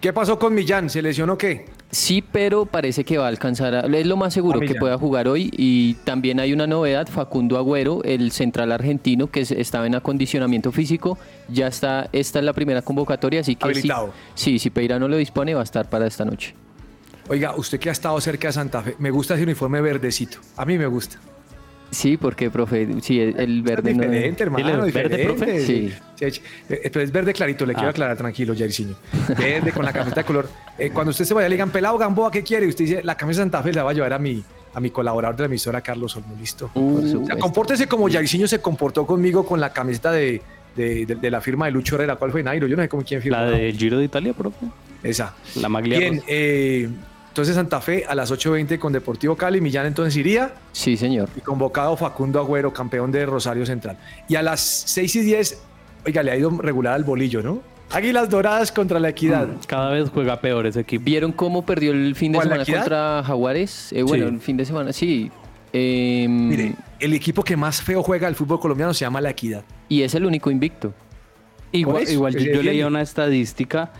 ¿Qué pasó con Millán? ¿Se lesionó qué? Sí, pero parece que va a alcanzar, a- es lo más seguro que pueda jugar hoy. Y también hay una novedad, Facundo Agüero, el central argentino que es- estaba en acondicionamiento físico, ya está, esta es la primera convocatoria, así que sí, Habilitado. sí, si Peira no lo dispone, va a estar para esta noche. Oiga, usted que ha estado cerca de Santa Fe, me gusta ese uniforme verdecito. A mí me gusta. Sí, porque, profe, sí, el, el verde es no diferente, hermano. ¿Tiene verde, profe? Sí. Sí, eh, Pero es verde clarito, le quiero Ah. aclarar, tranquilo, Jairzinho. Verde con la camiseta de color. Eh, cuando usted se vaya, le digan, pelado Gamboa, ¿qué quiere? Y usted dice, la camisa de Santa Fe la va a llevar a mi, a mi colaborador de la emisora, Carlos Olmo. Listo. Por O sea, compórtese como Jairzinho se comportó conmigo con la camiseta de, de, de- de la firma de Lucho Herrera. ¿Cuál fue Nairo? Yo no sé con quién firmó. La del Giro de Italia, profe. Esa. La maglia Bien, eh, entonces Santa Fe a las 8.20 con Deportivo Cali. Millán entonces iría. Sí, señor. Y convocado Facundo Agüero, campeón de Rosario Central. Y a las 6 y 10, oiga, le ha ido regular al bolillo, ¿no? Águilas Doradas contra la Equidad. Cada vez juega peor ese equipo. ¿Vieron cómo perdió el fin de ¿Cuál, la semana contra Jaguares? Eh, bueno, Sí. el fin de semana, sí. Eh, Mire, el equipo que más feo juega el fútbol colombiano se llama La Equidad. Y es el único invicto. Igual, igual yo, yo leía una estadística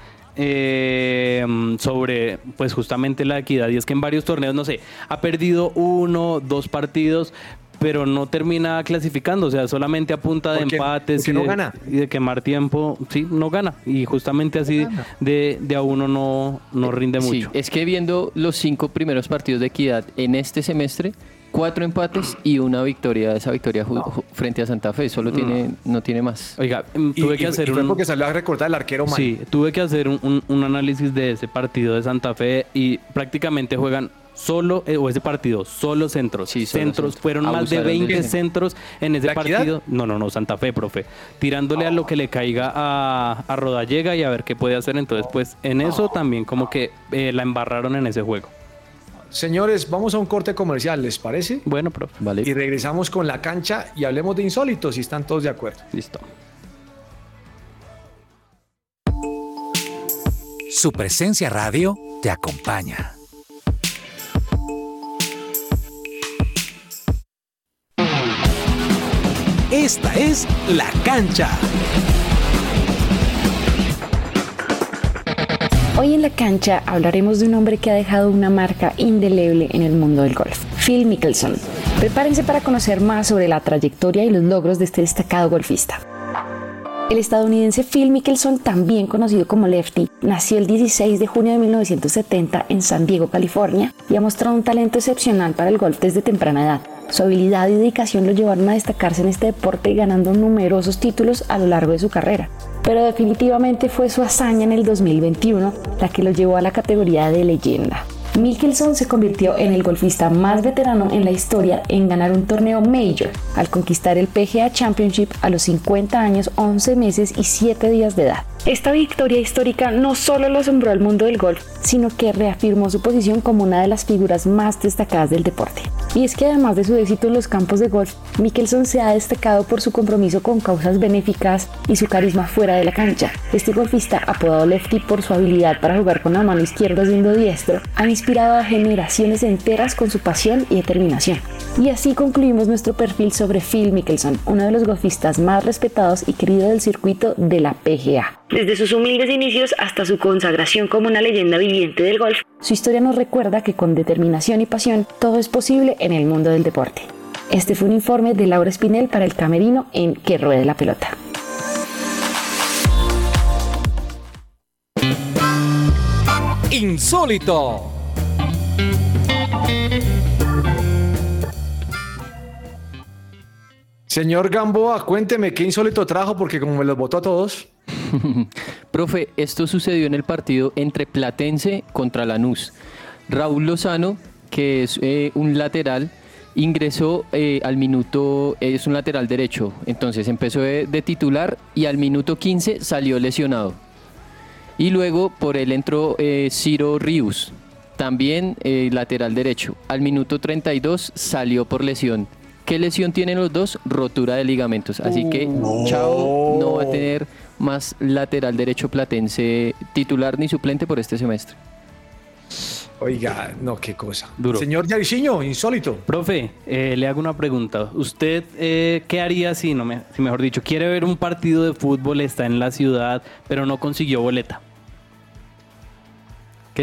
eh, sobre pues justamente la equidad. Y es que en varios torneos, no sé, ha perdido uno, dos partidos, pero no termina clasificando, o sea, solamente a punta de empates Porque y, no de, gana. y de quemar tiempo, sí, no gana. Y justamente así de, de a uno no, no rinde Sí, mucho. es que viendo los cinco primeros partidos de equidad en este semestre, cuatro empates y una victoria. Esa victoria ju- frente a Santa Fe solo tiene, no tiene más. Oiga, mm, Y, tuve y- que y hacer fue un... porque salió a recortar el arquero mal. Sí, tuve que hacer un, un- un análisis de ese partido de Santa Fe y prácticamente juegan solo, eh, o ese partido, solo centros. Sí, solo centros, fueron más de Abusaron de 20 ese. centros en ese partido. No, no, no, Santa Fe, profe. Tirándole a lo que le caiga a, a Rodallega y a ver qué puede hacer. Entonces, pues en eso también como que eh, la embarraron en ese juego. Señores, vamos a un corte comercial, ¿les parece? Bueno, profe. Vale. Y regresamos con la cancha y hablemos de insólitos, si están todos de acuerdo. Listo. Su presencia radio te acompaña. Esta es La Cancha. Hoy en la cancha hablaremos de un hombre que ha dejado una marca indeleble en el mundo del golf, Phil Mickelson. Prepárense para conocer más sobre la trayectoria y los logros de este destacado golfista. El estadounidense Phil Mickelson, también conocido como Lefty, nació el 16 de junio de 1970 en San Diego, California, y ha mostrado un talento excepcional para el golf desde temprana edad. Su habilidad y dedicación lo llevaron a destacarse en este deporte ganando numerosos títulos a lo largo de su carrera. Pero definitivamente fue su hazaña en el 2021 la que lo llevó a la categoría de leyenda. Mickelson se convirtió en el golfista más veterano en la historia en ganar un torneo Major al conquistar el PGA Championship a los 50 años, 11 meses y 7 días de edad. Esta victoria histórica no solo lo asombró al mundo del golf, sino que reafirmó su posición como una de las figuras más destacadas del deporte. Y es que además de su éxito en los campos de golf, Mickelson se ha destacado por su compromiso con causas benéficas y su carisma fuera de la cancha. Este golfista, apodado Lefty por su habilidad para jugar con la mano izquierda siendo diestro, ha inspirado a generaciones enteras con su pasión y determinación. Y así concluimos nuestro perfil sobre Phil Mickelson, uno de los golfistas más respetados y queridos del circuito de la PGA. Desde sus humildes inicios hasta su consagración como una leyenda viviente del golf, su historia nos recuerda que con determinación y pasión todo es posible en el mundo del deporte. Este fue un informe de Laura Espinel para el Camerino en Que Ruede la Pelota. Insólito. Señor Gamboa, cuénteme qué insólito trajo, porque como me los votó a todos. Profe, esto sucedió en el partido entre Platense contra Lanús. Raúl Lozano, que es eh, un lateral, ingresó eh, al minuto, es un lateral derecho, entonces empezó de, titular y al minuto 15 salió lesionado. Y luego por él entró eh, Ciro Rius, también lateral derecho. Al minuto 32 salió por lesión. ¿Qué lesión tienen los dos? Rotura de ligamentos. Así que Chao no va a tener más lateral derecho platense titular ni suplente por este semestre. Oiga, no, qué cosa. Duro. Señor Jairzinho, insólito. Profe, eh, le hago una pregunta. ¿Usted eh, qué haría si, no me, si mejor dicho, quiere ver un partido de fútbol, está en la ciudad, pero no consiguió boleta?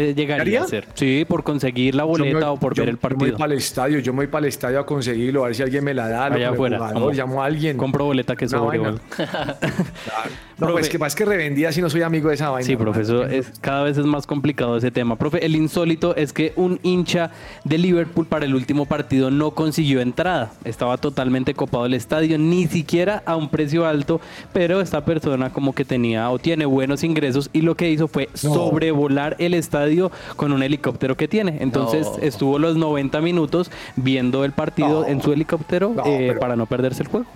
¿Qué llegaría haría? a hacer? Sí, por conseguir la boleta me- o por yo- ver el Yo me partido. voy para el estadio, yo me voy para el estadio a conseguirlo, a ver si alguien me la da. Allá afuera. jugador, llamo a alguien. Compro boleta que sobre. No, Profe. pues que más que revendida si no soy amigo de esa vaina. Sí, profe, eso es, cada vez es más complicado ese tema. Profe, el insólito es que un hincha de Liverpool para el último partido no consiguió entrada. Estaba totalmente copado el estadio, ni siquiera a un precio alto, pero esta persona como que tenía o tiene buenos ingresos y lo que hizo fue No. sobrevolar el estadio estadio con un helicóptero que tiene. Entonces No. estuvo los 90 minutos viendo el partido No. en su helicóptero No, eh, pero- para no perderse el juego.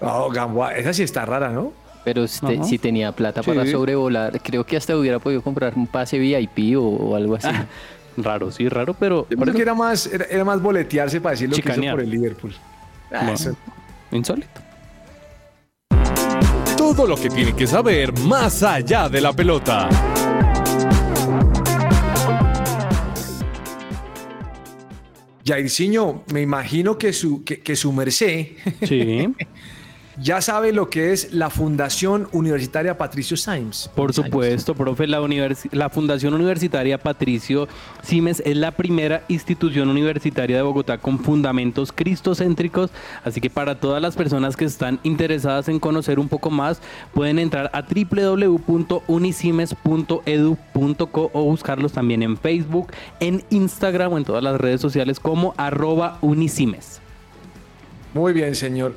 No, Gamboa, esa sí está rara, ¿no? Pero si, tenía plata Sí. para sobrevolar, creo que hasta hubiera podido comprar un pase VIP o, o algo así. Raro, sí, raro, pero Yo creo que era más, era, era más boletearse para decir lo que hizo por el Liverpool. Ah, eso- insólito. Todo lo que tiene que saber más allá de la pelota. Jairzinho, me imagino que su, que, que su merced Sí, ya sabe lo que es la Fundación Universitaria Patricio Symes. por supuesto, profe. La, la Fundación Universitaria Patricio Simes es la primera institución universitaria de Bogotá con fundamentos cristocéntricos. Así que para todas las personas que están interesadas en conocer un poco más, pueden entrar a www.unisimes.edu.co o buscarlos también en Facebook, en Instagram o en todas las redes sociales como arroba unisimes. Muy bien, señor.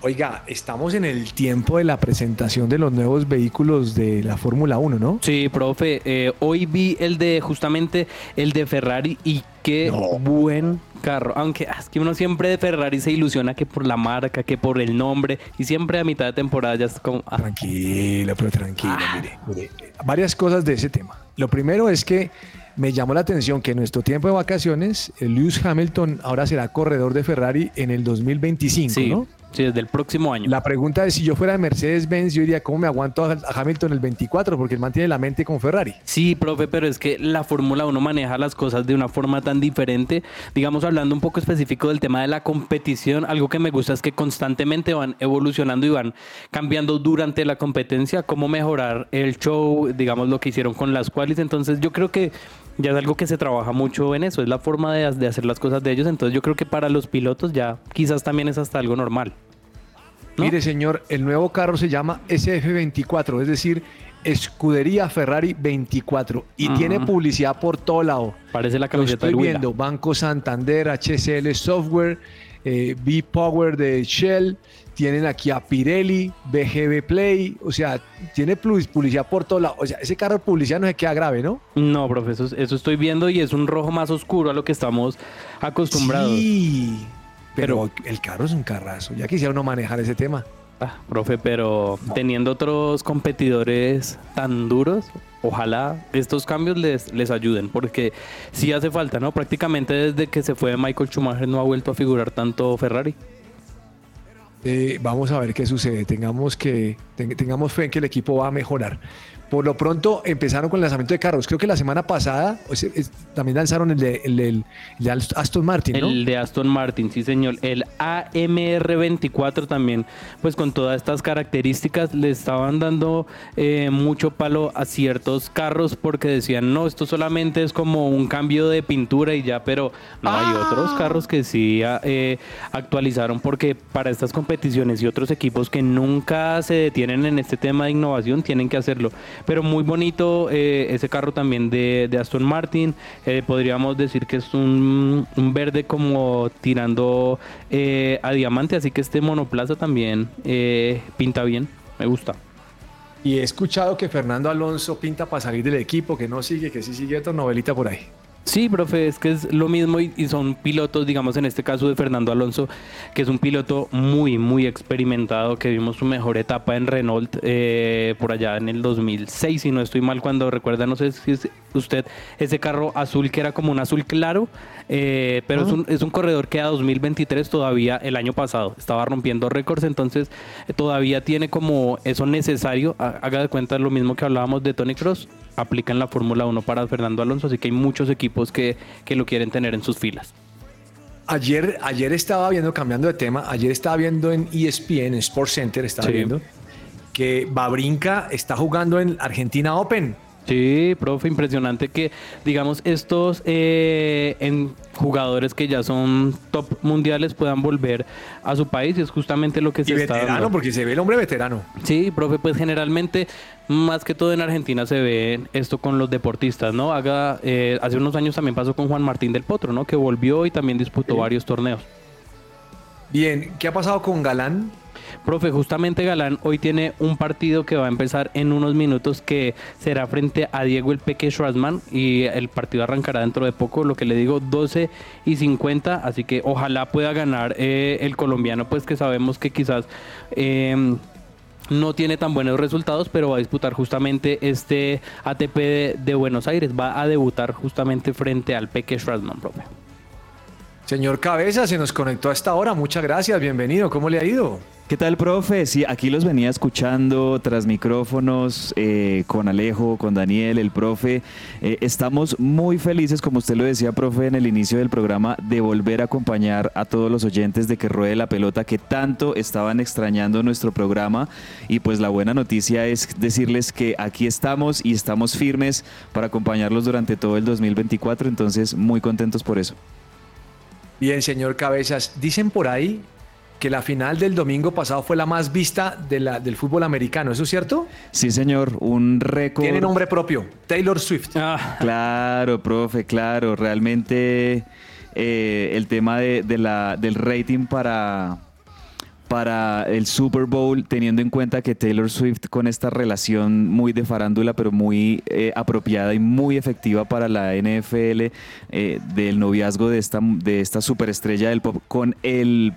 Oiga, estamos en el tiempo de la presentación de los nuevos vehículos de la Fórmula 1, ¿no? Sí, profe, eh, hoy vi el de justamente el de Ferrari y qué No. buen carro. Aunque ah, es que uno siempre de Ferrari se ilusiona que por la marca, que por el nombre y siempre a mitad de temporada ya es como... ah, Tranquilo, pero tranquilo, mire, mire. Varias cosas de ese tema. Lo primero es que me llamó la atención que en nuestro tiempo de vacaciones, eh, Lewis Hamilton ahora será corredor de Ferrari en el 2025, sí, ¿no? Sí, desde el próximo año. La pregunta es, si yo fuera de Mercedes-Benz, yo diría, ¿cómo me aguanto a Hamilton el 24? Porque él mantiene la mente con Ferrari. Sí, profe, pero es que la Fórmula 1 maneja las cosas de una forma tan diferente. Digamos, hablando un poco específico del tema de la competición, algo que me gusta es que constantemente van evolucionando y van cambiando durante la competencia cómo mejorar el show, digamos, lo que hicieron con las qualis. Entonces, yo creo que ya es algo que se trabaja mucho en eso, es la forma de, de hacer las cosas de ellos. Entonces, yo creo que para los pilotos ya quizás también es hasta algo normal. ¿No? Mire, señor, el nuevo carro se llama SF24, es decir, Escudería Ferrari 24 y tiene publicidad por todo lado. Parece la Lo camiseta estoy del Huila. viendo, Banco Santander, HCL Software, eh, B-Power de Shell, tienen aquí a Pirelli, BGB Play, o sea, tiene publicidad por todo lado. O sea, ese carro de publicidad no se queda grave, ¿no? No, profe, eso, eso estoy viendo y es un rojo más oscuro a lo que estamos acostumbrados. Sí, pero el carro es un carrazo. Ya quisiera uno manejar ese tema. Ah, profe, pero teniendo otros competidores tan duros, ojalá estos cambios les, les ayuden, porque sí hace falta, ¿no? Prácticamente desde que se fue Michael Schumacher no ha vuelto a figurar tanto Ferrari. Eh, vamos a ver qué sucede. Tengamos, que, ten- tengamos fe en que el equipo va a mejorar. Por lo pronto empezaron con el lanzamiento de carros. Creo que la semana pasada o sea, es- también lanzaron el de, el, el de Aston Martin, ¿no? El de Aston Martin, sí señor. El AMR24 también, pues con todas estas características le estaban dando eh, mucho palo a ciertos carros porque decían, no, esto solamente es como un cambio de pintura y ya, pero no, hay otros carros que sí ah, eh, actualizaron porque para estas competiciones y otros equipos que nunca se detienen en este tema de innovación tienen que hacerlo. Pero muy bonito eh, ese carro también de, Aston Martin. Eh, podríamos decir que es un, un verde como tirando eh, a diamante, así que este monoplaza también pinta bien. Me gusta. Y he escuchado que Fernando Alonso pinta para salir del equipo, que no sigue, que sí sigue otra novelita por ahí. Sí, profe, es que es lo mismo y, y son pilotos, digamos en este caso de Fernando Alonso, que es un piloto muy, muy experimentado, que vimos su mejor etapa en Renault eh, por allá en el 2006, si no estoy mal, cuando recuerda, no sé si es usted, ese carro azul que era como un azul claro, eh, pero es, un, es un corredor que a 2023 todavía el año pasado estaba rompiendo récords, entonces eh, todavía tiene como eso necesario, ha- haga de cuenta lo mismo que hablábamos de Tony Cross, aplica en la Fórmula 1 para Fernando Alonso, así que hay muchos equipos que, que lo quieren tener en sus filas. Ayer, ayer estaba viendo, cambiando de tema, ayer estaba viendo en ESPN, en Sports Center, estaba Sí. viendo que Babrinka está jugando en Argentina Open. Sí, profe, impresionante que, digamos, estos eh, en jugadores que ya son top mundiales puedan volver a su país y es justamente lo que se Y está veterano, dando. porque se ve el hombre veterano. Sí, profe, pues generalmente, más que todo en Argentina se ve esto con los deportistas, ¿no? Haga, eh, hace unos años también pasó con Juan Martín del Potro, ¿no? Que volvió y también disputó varios torneos. Bien, ¿qué ha pasado con Galán? Profe, justamente Galán hoy tiene un partido que va a empezar en unos minutos que será frente a Diego el Peque Schwarzman y el partido arrancará dentro de poco, lo que le digo 12 y 50, así que ojalá pueda ganar eh, el colombiano, pues que sabemos que quizás... eh, no tiene tan buenos resultados, pero va a disputar justamente este ATP de, Buenos Aires. Va a debutar justamente frente al Peque Schwarzman, profe. Señor Cabeza, se nos conectó a esta hora. Muchas gracias, bienvenido. ¿Cómo le ha ido? ¿Qué tal, profe? Sí, aquí los venía escuchando tras micrófonos eh, con Alejo, con Daniel, el profe. Eh, estamos muy felices, como usted lo decía, profe, en el inicio del programa, de volver a acompañar a todos los oyentes de que ruede la pelota que tanto estaban extrañando nuestro programa. Y pues la buena noticia es decirles que aquí estamos y estamos firmes para acompañarlos durante todo el 2024. Entonces, muy contentos por eso. Bien, señor Cabezas. Dicen por ahí que la final del domingo pasado fue la más vista de la, del fútbol americano. ¿Eso es cierto? Sí, señor, un récord. Tiene nombre propio, Taylor Swift. Ah, Claro, profe, claro. Realmente eh, el tema de, de la, del rating para, para el Super Bowl, teniendo en cuenta que Taylor Swift con esta relación muy de farándula, pero muy eh, apropiada y muy efectiva para la NFL, eh, del noviazgo de esta, de esta superestrella del pop con el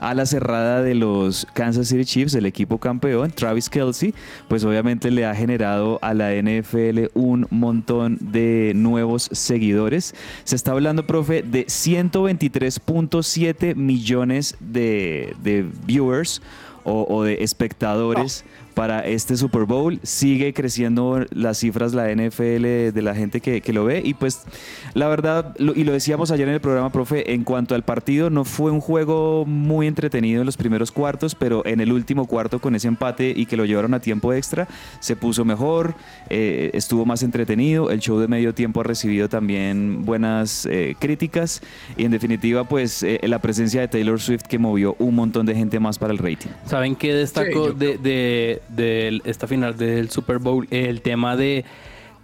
ala cerrada de los Kansas City Chiefs, el equipo campeón, Travis Kelsey, pues obviamente le ha generado a la NFL un montón de nuevos seguidores. Se está hablando, profe, de 123.7 millones de, de viewers o, o de espectadores para este Super Bowl. Sigue creciendo las cifras la NFL de la gente que, que lo ve. Y pues la verdad, lo- y lo decíamos ayer en el programa, profe, en cuanto al partido, no fue un juego muy entretenido en los primeros cuartos, pero en el último cuarto con ese empate y que lo llevaron a tiempo extra, se puso mejor, eh, estuvo más entretenido. El show de medio tiempo ha recibido también buenas eh, críticas. Y en definitiva, pues eh, la presencia de Taylor Swift que movió un montón de gente más para el rating. ¿Saben qué destacó de, de- de esta final del Super Bowl? El tema de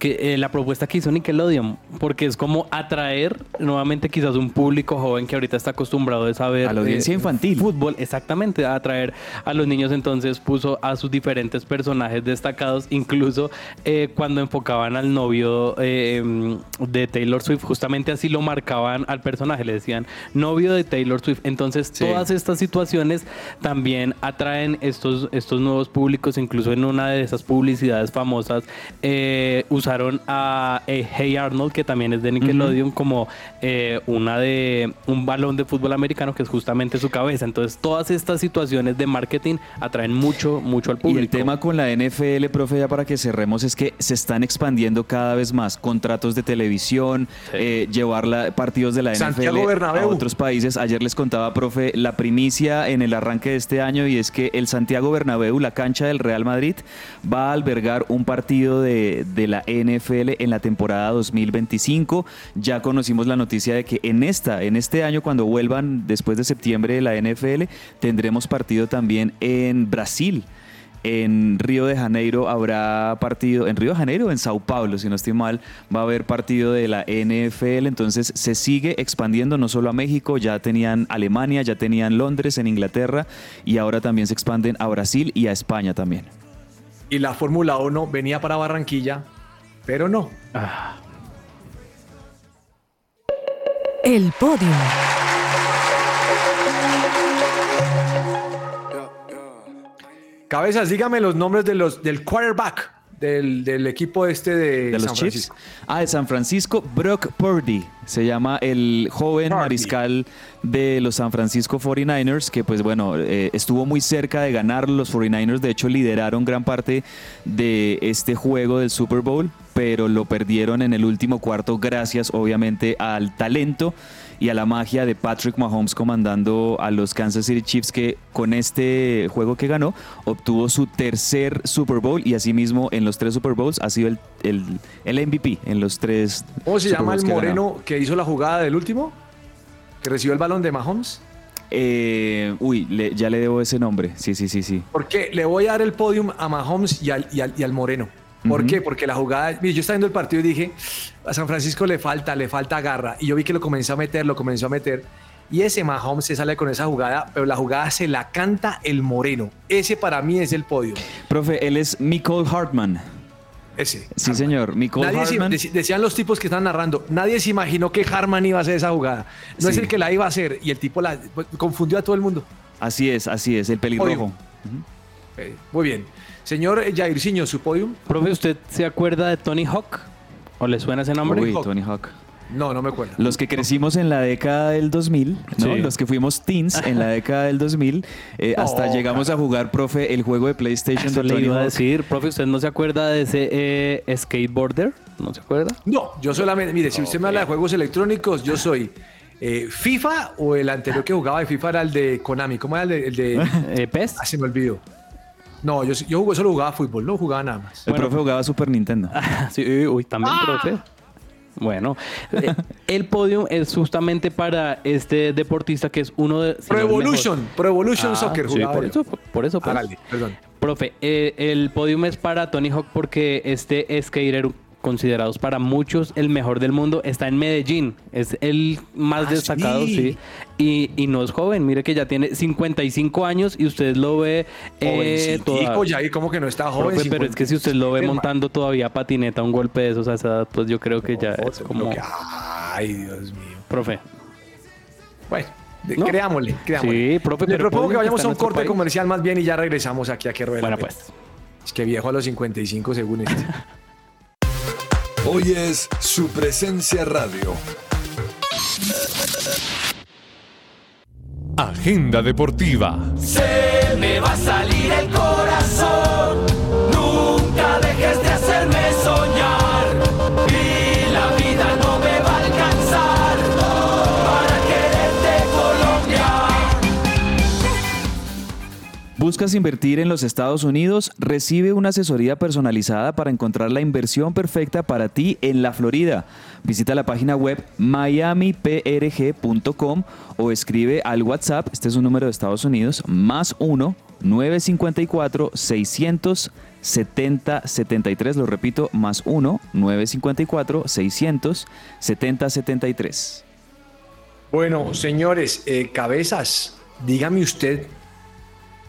que eh, la propuesta que hizo Nickelodeon, porque es como atraer nuevamente quizás un público joven que ahorita está acostumbrado a saber A la audiencia eh, infantil. fútbol, exactamente, a atraer a los niños, entonces puso a sus diferentes personajes destacados, incluso eh, cuando enfocaban al novio de Taylor Swift, justamente así lo marcaban al personaje, le decían novio de Taylor Swift, entonces Sí. todas estas situaciones también atraen estos, estos nuevos públicos, incluso en una de esas publicidades famosas eh, usaron a eh, Hey Arnold, que también es de Nickelodeon, como eh, una de un balón de fútbol americano que es justamente su cabeza. Entonces todas estas situaciones de marketing atraen mucho, mucho al público. Y el tema con la NFL, profe, ya para que cerremos, es que se están expandiendo cada vez más contratos de televisión, eh, llevar la- partidos de la Santiago NFL a otros países. Ayer les contaba, profe, la primicia en el arranque de este año y es que el Santiago Bernabéu, la cancha del Real Madrid, va a albergar un partido de, de la NFL en la temporada 2025. Ya conocimos la noticia de que en esta, en este año, cuando vuelvan después de septiembre de la NFL, tendremos partido también en Brasil. En Río de Janeiro habrá partido, en Río de Janeiro o en Sao Paulo, si no estoy mal, va a haber partido de la NFL. Entonces se sigue expandiendo no solo a México, ya tenían Alemania, ya tenían Londres, en Inglaterra y ahora también se expanden a Brasil y a España también. Y la Fórmula 1 venía para Barranquilla, pero no. El podio. Cabezas, dígame los nombres de los, del quarterback del, del equipo este de, de los San Chiefs. Francisco. Ah, de San Francisco, Brock Purdy. Se llama el joven Purdy. mariscal de los San Francisco 49ers, que pues bueno, eh, estuvo muy cerca de ganar. Los 49ers de hecho lideraron gran parte de este juego del Super Bowl, pero lo perdieron en el último cuarto gracias obviamente al talento y a la magia de Patrick Mahomes comandando a los Kansas City Chiefs que con este juego que ganó obtuvo su tercer Super Bowl y asimismo en los tres Super Bowls ha sido el, el, el MVP en los tres ¿Cómo se Super llama el que moreno que hizo la jugada del último? Que recibió el balón de Mahomes. Eh, uy, le- ya le debo ese nombre. Sí, sí, sí, sí. Porque le voy a dar el podium a Mahomes y al, y al, y al Moreno. ¿Por qué? Porque la jugada. Mire, yo estaba viendo el partido y dije, a San Francisco le falta, le falta garra. Y yo vi que lo comenzó a meter, lo comenzó a meter. Y ese Mahomes se sale con esa jugada, pero la jugada se la canta el moreno. Ese para mí es el podio. Profe, él es Nicole Hartman. Ese. Sí, señor. Nicole Nadie Hartman. decían los tipos que están narrando, nadie se imaginó que Harman iba a hacer esa jugada. No es el que la iba a hacer y el tipo la pues, confundió a todo el mundo. Así es, así es, el pelirrojo. Eh, muy bien. Señor Jairzinho, su podium. Profe, ¿usted se acuerda de Tony Hawk? ¿O le suena ese nombre? Uy, Hawk. Tony Hawk. No, no me acuerdo. Los que crecimos en la década del 2000, ¿no? Sí. los que fuimos teens en la década del 2000, eh, hasta llegamos a jugar, profe, el juego de PlayStation Eso de le iba a decir. Profe, ¿usted no se acuerda de ese eh, skateboarder? ¿No se acuerda? No, yo solamente, mire, si usted me habla de juegos electrónicos, yo soy eh, FIFA o el anterior que jugaba de FIFA era el de Konami. ¿Cómo era el de...? El de Eh, ¿PES? ah, se me olvidó. No, yo, yo jugué- solo jugaba fútbol, no jugaba nada más. El profe jugaba Super Nintendo. Sí, uy, también, profe. Bueno, eh, el podium es justamente para este deportista que es uno de... si Pro no. Evolution, Pro Evolution Ah, Soccer sí, jugaba por eso, por eso. pues. Perdón. Profe, eh, el podium es para Tony Hawk porque este skater considerados para muchos el mejor del mundo está en Medellín. Es el más Ah, destacado, sí. sí. Y, y no es joven, mire que ya tiene 55 años y usted lo ve eh, Jovencitico, toda- Jair, como que no está joven. Profe, pero es que si usted lo ve 57, montando todavía patineta, un golpe de esos a esa edad, pues yo creo que ya es como... que- Ay, Dios mío. Profe, Bueno, No. creámosle, creámosle. Sí, profe, Le propongo que vayamos a un corte país. comercial más bien y ya regresamos aquí a que bueno pues. Es que viejo a los 55 según este. Hoy es su presencia radio. Agenda deportiva. Se me va a salir el corazón. ¿Buscas invertir en los Estados Unidos? Recibe una asesoría personalizada para encontrar la inversión perfecta para ti en la Florida. Visita la página web miamiprg.com o escribe al WhatsApp, este es un número de Estados Unidos, más 1 954 670 73, lo repito, más 1 954 670 73. Bueno, señores, eh, cabezas, dígame usted,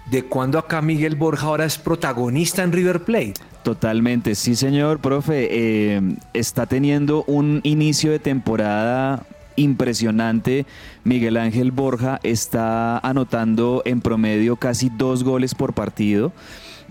¿de cuándo acá Miguel Borja ahora es protagonista en River Plate? Totalmente, sí señor, profe. eh, está teniendo un inicio de temporada impresionante. Miguel Ángel Borja está anotando en promedio casi dos goles por partido.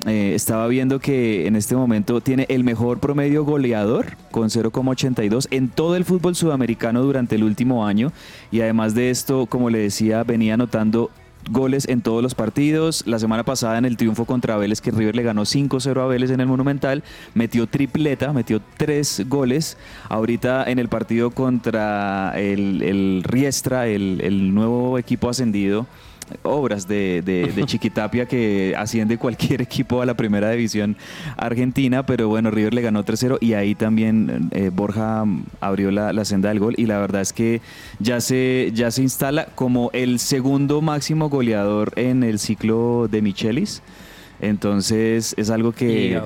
Eh, estaba viendo que en este momento tiene el mejor promedio goleador con 0,82 en todo el fútbol sudamericano durante el último año. Y además de esto, como le decía, venía anotando goles en todos los partidos. La semana pasada en el triunfo contra Vélez, que River le ganó 5-0 a Vélez en el Monumental, metió tripleta, metió tres goles. Ahorita en el partido contra el, Riestra, el nuevo equipo ascendido, obras de, de- de Chiquitapia que asciende cualquier equipo a la primera división argentina, pero bueno, River le ganó 3-0 y ahí también eh, Borja abrió la, la senda del gol y la verdad es que ya se, ya se instala como el segundo máximo goleador en el ciclo de Michelis. Entonces es algo que,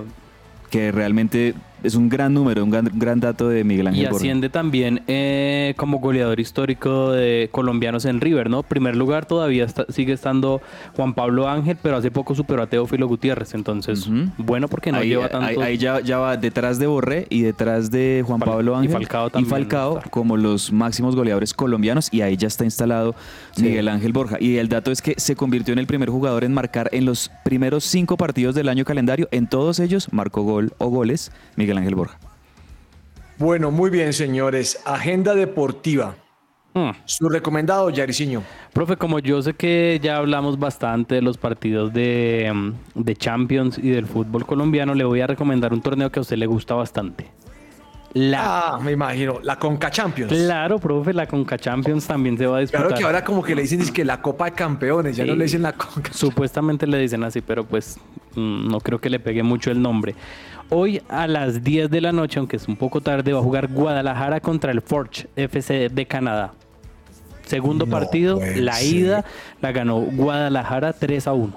que realmente es un gran número, un gran, gran dato de Miguel Ángel Y Borja. asciende también eh, como goleador histórico de colombianos en River, ¿no? Primer lugar todavía está- sigue estando Juan Pablo Ángel, pero hace poco superó a Teófilo Gutiérrez. Entonces, bueno, porque no ahí, lleva ahí- tanto. ahí ya, ya va detrás de Borré y detrás de Juan Fal- Pablo y Ángel Falcao también Falcao está. como los máximos goleadores colombianos y ahí ya está instalado Sí. Miguel Ángel Borja. Y el dato es que se convirtió en el primer jugador en marcar en los primeros cinco partidos del año calendario. En todos ellos marcó gol o goles Miguel Ángel Borja. Bueno, muy bien, señores. Agenda deportiva. Hmm. Su recomendado, Yariciño. Profe, como yo sé que ya hablamos bastante de los partidos de, mm, de Champions y del fútbol colombiano, le voy a recomendar un torneo que a usted le gusta bastante. La, Ah, me imagino. La Conca Champions. Claro, profe, la Conca Champions también se va a disputar. Claro que ahora como que le dicen es que la Copa de Campeones, ya Sí. no le dicen la Conca. Supuestamente le dicen así, pero pues mm, no creo que le pegue mucho el nombre. Hoy a las 10 de la noche, aunque es un poco tarde, va a jugar Guadalajara contra el Forge FC de Canadá. Segundo No partido, la ida la ganó Guadalajara 3 a 1.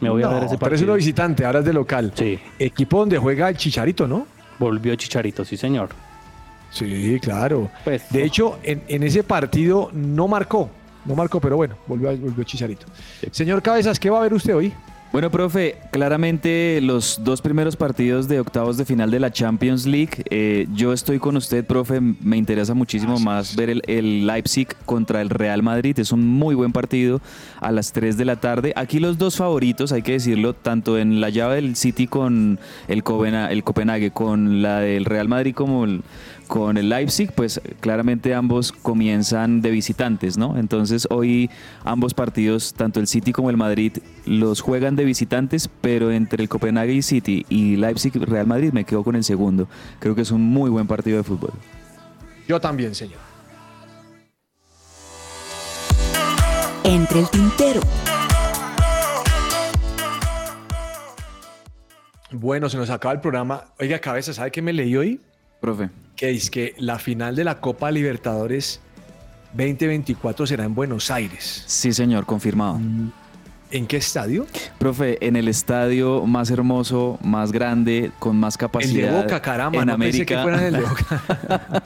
Me voy a ver ese Pero es partido. uno visitante, ahora es de local. Sí, Equipo donde juega el Chicharito, ¿no? volvió Chicharito, sí señor. Sí, claro. Pues, de hecho, en, en ese partido no marcó. No marcó, pero bueno, volvió, volvió Chicharito. Señor Cabezas, ¿qué va a ver usted hoy? Bueno, profe, claramente los dos primeros partidos de octavos de final de la Champions League, eh, yo estoy con usted, profe, me interesa muchísimo más ver el, el Leipzig contra el Real Madrid, es un muy buen partido a las 3 de la tarde. Aquí los dos favoritos, hay que decirlo, tanto en la llave del City con el, Copena- el Copenhague, con la del Real Madrid como el, con el Leipzig, pues claramente ambos comienzan de visitantes, ¿no? Entonces hoy ambos partidos, tanto el City como el Madrid, los juegan de visitantes, pero entre el Copenhague y City y Leipzig Real Madrid me quedo con el segundo. Creo que es un muy buen partido de fútbol. Yo también, señor. Entre el tintero. Bueno, se nos acaba el programa. Oiga, Cabezas, ¿sabe qué me leí hoy? Profe. Que es que la final de la Copa Libertadores 2024 será en Buenos Aires. Sí, señor, confirmado. ¿En qué estadio? Profe, en el estadio más hermoso, más grande, con más El de capacidad. Boca, caramba. en no pensé que América. fuera en el de Boca.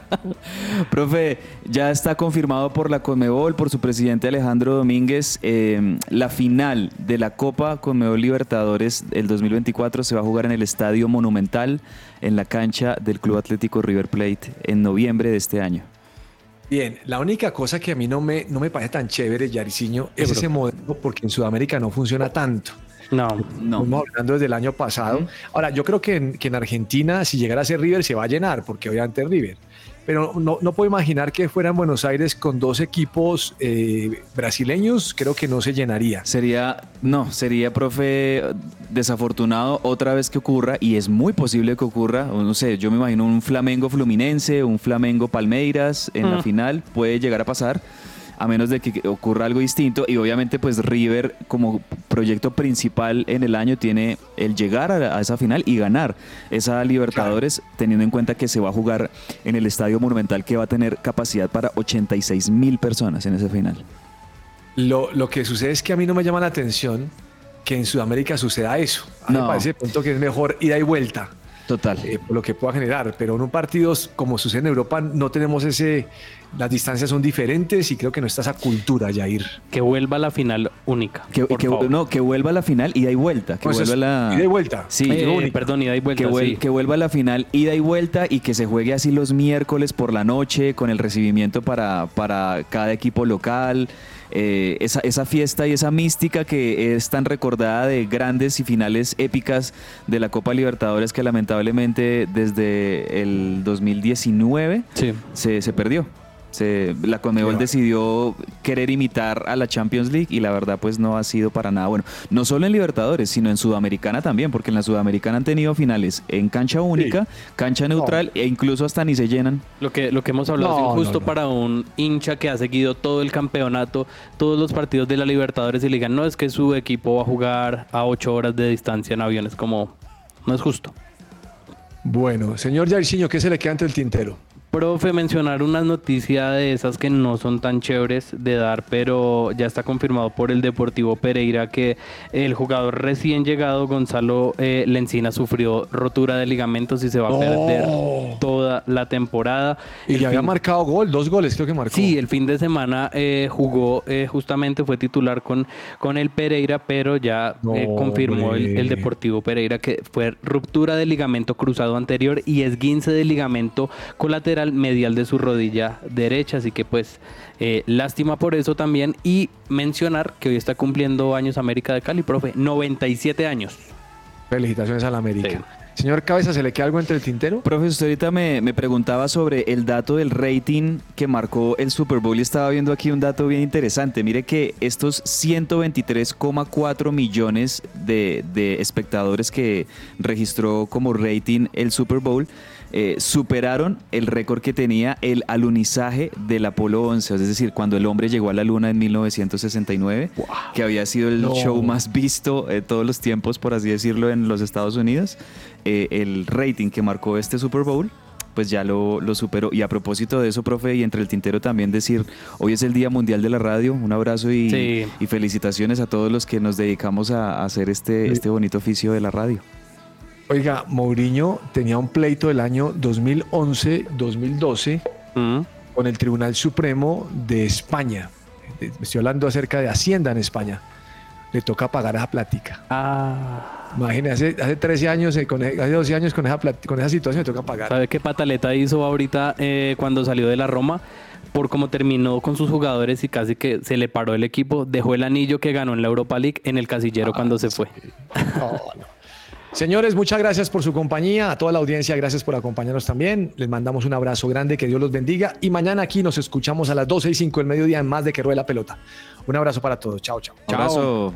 Profe, ya está confirmado por la Conmebol, por su presidente Alejandro Domínguez, eh, la final de la Copa Conmebol Libertadores el 2024 se va a jugar en el Estadio Monumental, en la cancha del Club Atlético River Plate, en noviembre de este año. Bien, la única cosa que a mí no me, no me parece tan chévere, Yariciño, es ese modelo porque en Sudamérica no funciona tanto. No, No. Estamos hablando desde el año pasado. Ahora, yo creo que en, que en Argentina, si llegara a ser River, se va a llenar, porque obviamente es River. Pero no, no puedo imaginar que fuera en Buenos Aires con dos equipos eh, brasileños, creo que no se llenaría. Sería, no, sería, profe, desafortunado otra vez que ocurra, y es muy posible que ocurra, no sé, yo me imagino un Flamengo Fluminense, un Flamengo Palmeiras en la final, puede llegar a pasar, a menos de que ocurra algo distinto, y obviamente pues River como proyecto principal en el año tiene el llegar a, a esa final y ganar esa Libertadores, teniendo en cuenta que se va a jugar en el Estadio Monumental que va a tener capacidad para 86 mil personas en esa final. Lo, lo que sucede es que a mí no me llama la atención que en Sudamérica suceda eso. A mí No. me parece de pronto que es mejor ida y vuelta. Total. eh, por lo que pueda generar, pero en un partido como sucede en Europa no tenemos ese, las distancias son diferentes y creo que no está esa cultura, Jair. que vuelva a la final única. Que, por que- favor. no, que vuelva a la final ida y vuelta. Que eso vuelva a es la. ida y vuelta. Sí, Eh, única. perdón, ida y vuelta. que, vuel- sí. que vuelva a la final ida y vuelta y que se juegue así los miércoles por la noche con el recibimiento para, para cada equipo local. Eh, esa, esa fiesta y esa mística que es tan recordada de grandes y finales épicas de la Copa Libertadores que lamentablemente desde el 2019 Sí. se, se perdió. Se- la Conmebol decidió querer imitar a la Champions League y la verdad pues no ha sido para nada bueno. No solo en Libertadores, sino en Sudamericana también, porque en la Sudamericana han tenido finales en cancha única, cancha neutral e incluso hasta ni se llenan. Lo que, lo que hemos hablado No, es injusto no, no. para un hincha que ha seguido todo el campeonato, todos los partidos de la Libertadores y le digan, no, es que su equipo va a jugar a ocho horas de distancia en aviones, como no es justo. Bueno, señor Jairzinho, ¿qué se le queda entre el tintero? Profe, mencionar una noticia de esas que no son tan chéveres de dar, pero ya está confirmado por el Deportivo Pereira que el jugador recién llegado, Gonzalo eh, Lencina, sufrió rotura de ligamentos y se va a perder toda la temporada. Y El le había marcado gol, dos goles creo que marcó. Sí, el fin de semana eh, jugó, eh, justamente fue titular con, con el Pereira, pero ya No, eh, confirmó el, el. Deportivo Pereira que fue ruptura del ligamento cruzado anterior y esguince del ligamento colateral medial de su rodilla derecha, así que pues eh, lástima por eso también y mencionar que hoy está cumpliendo años América de Cali, profe, 97 años. Felicitaciones a la América. Señor Cabeza, ¿se le queda algo entre el tintero? Profe, usted ahorita me, me preguntaba sobre el dato del rating que marcó el Super Bowl y estaba viendo aquí un dato bien interesante. Mire que estos 123,4 millones de, de espectadores que registró como rating el Super Bowl eh, superaron el récord que tenía el alunizaje del Apolo 11, es decir, cuando el hombre llegó a la luna en 1969, que había sido el No. show más visto de todos los tiempos, por así decirlo, en los Estados Unidos. Eh, el rating que marcó este Super Bowl pues ya lo, lo superó. Y a propósito de eso, profe, y entre el tintero también decir, hoy es el Día Mundial de la Radio, un abrazo y, Sí. y felicitaciones a todos los que nos dedicamos a, a hacer este, este bonito oficio de la radio. Oiga, Mourinho tenía un pleito del año 2011-2012 Mm. con el Tribunal Supremo de España. Estoy hablando acerca de Hacienda en España. Le toca pagar esa plática. Ah, Imagínese, hace, hace 13 años, eh, con, hace 12 años con esa, con esa situación le toca pagar. ¿sabe qué pataleta hizo ahorita eh, cuando salió de la Roma? Por cómo terminó con sus jugadores y casi que se le paró el equipo, dejó el anillo que ganó en la Europa League en el casillero cuando se fue. Señores, muchas gracias por su compañía. A toda la audiencia, gracias por acompañarnos también. Les mandamos un abrazo grande, que Dios los bendiga. Y mañana aquí nos escuchamos a las 12 y 5 del mediodía en más de que ruede la pelota. Un abrazo para todos. Chao, chao. Abrazo.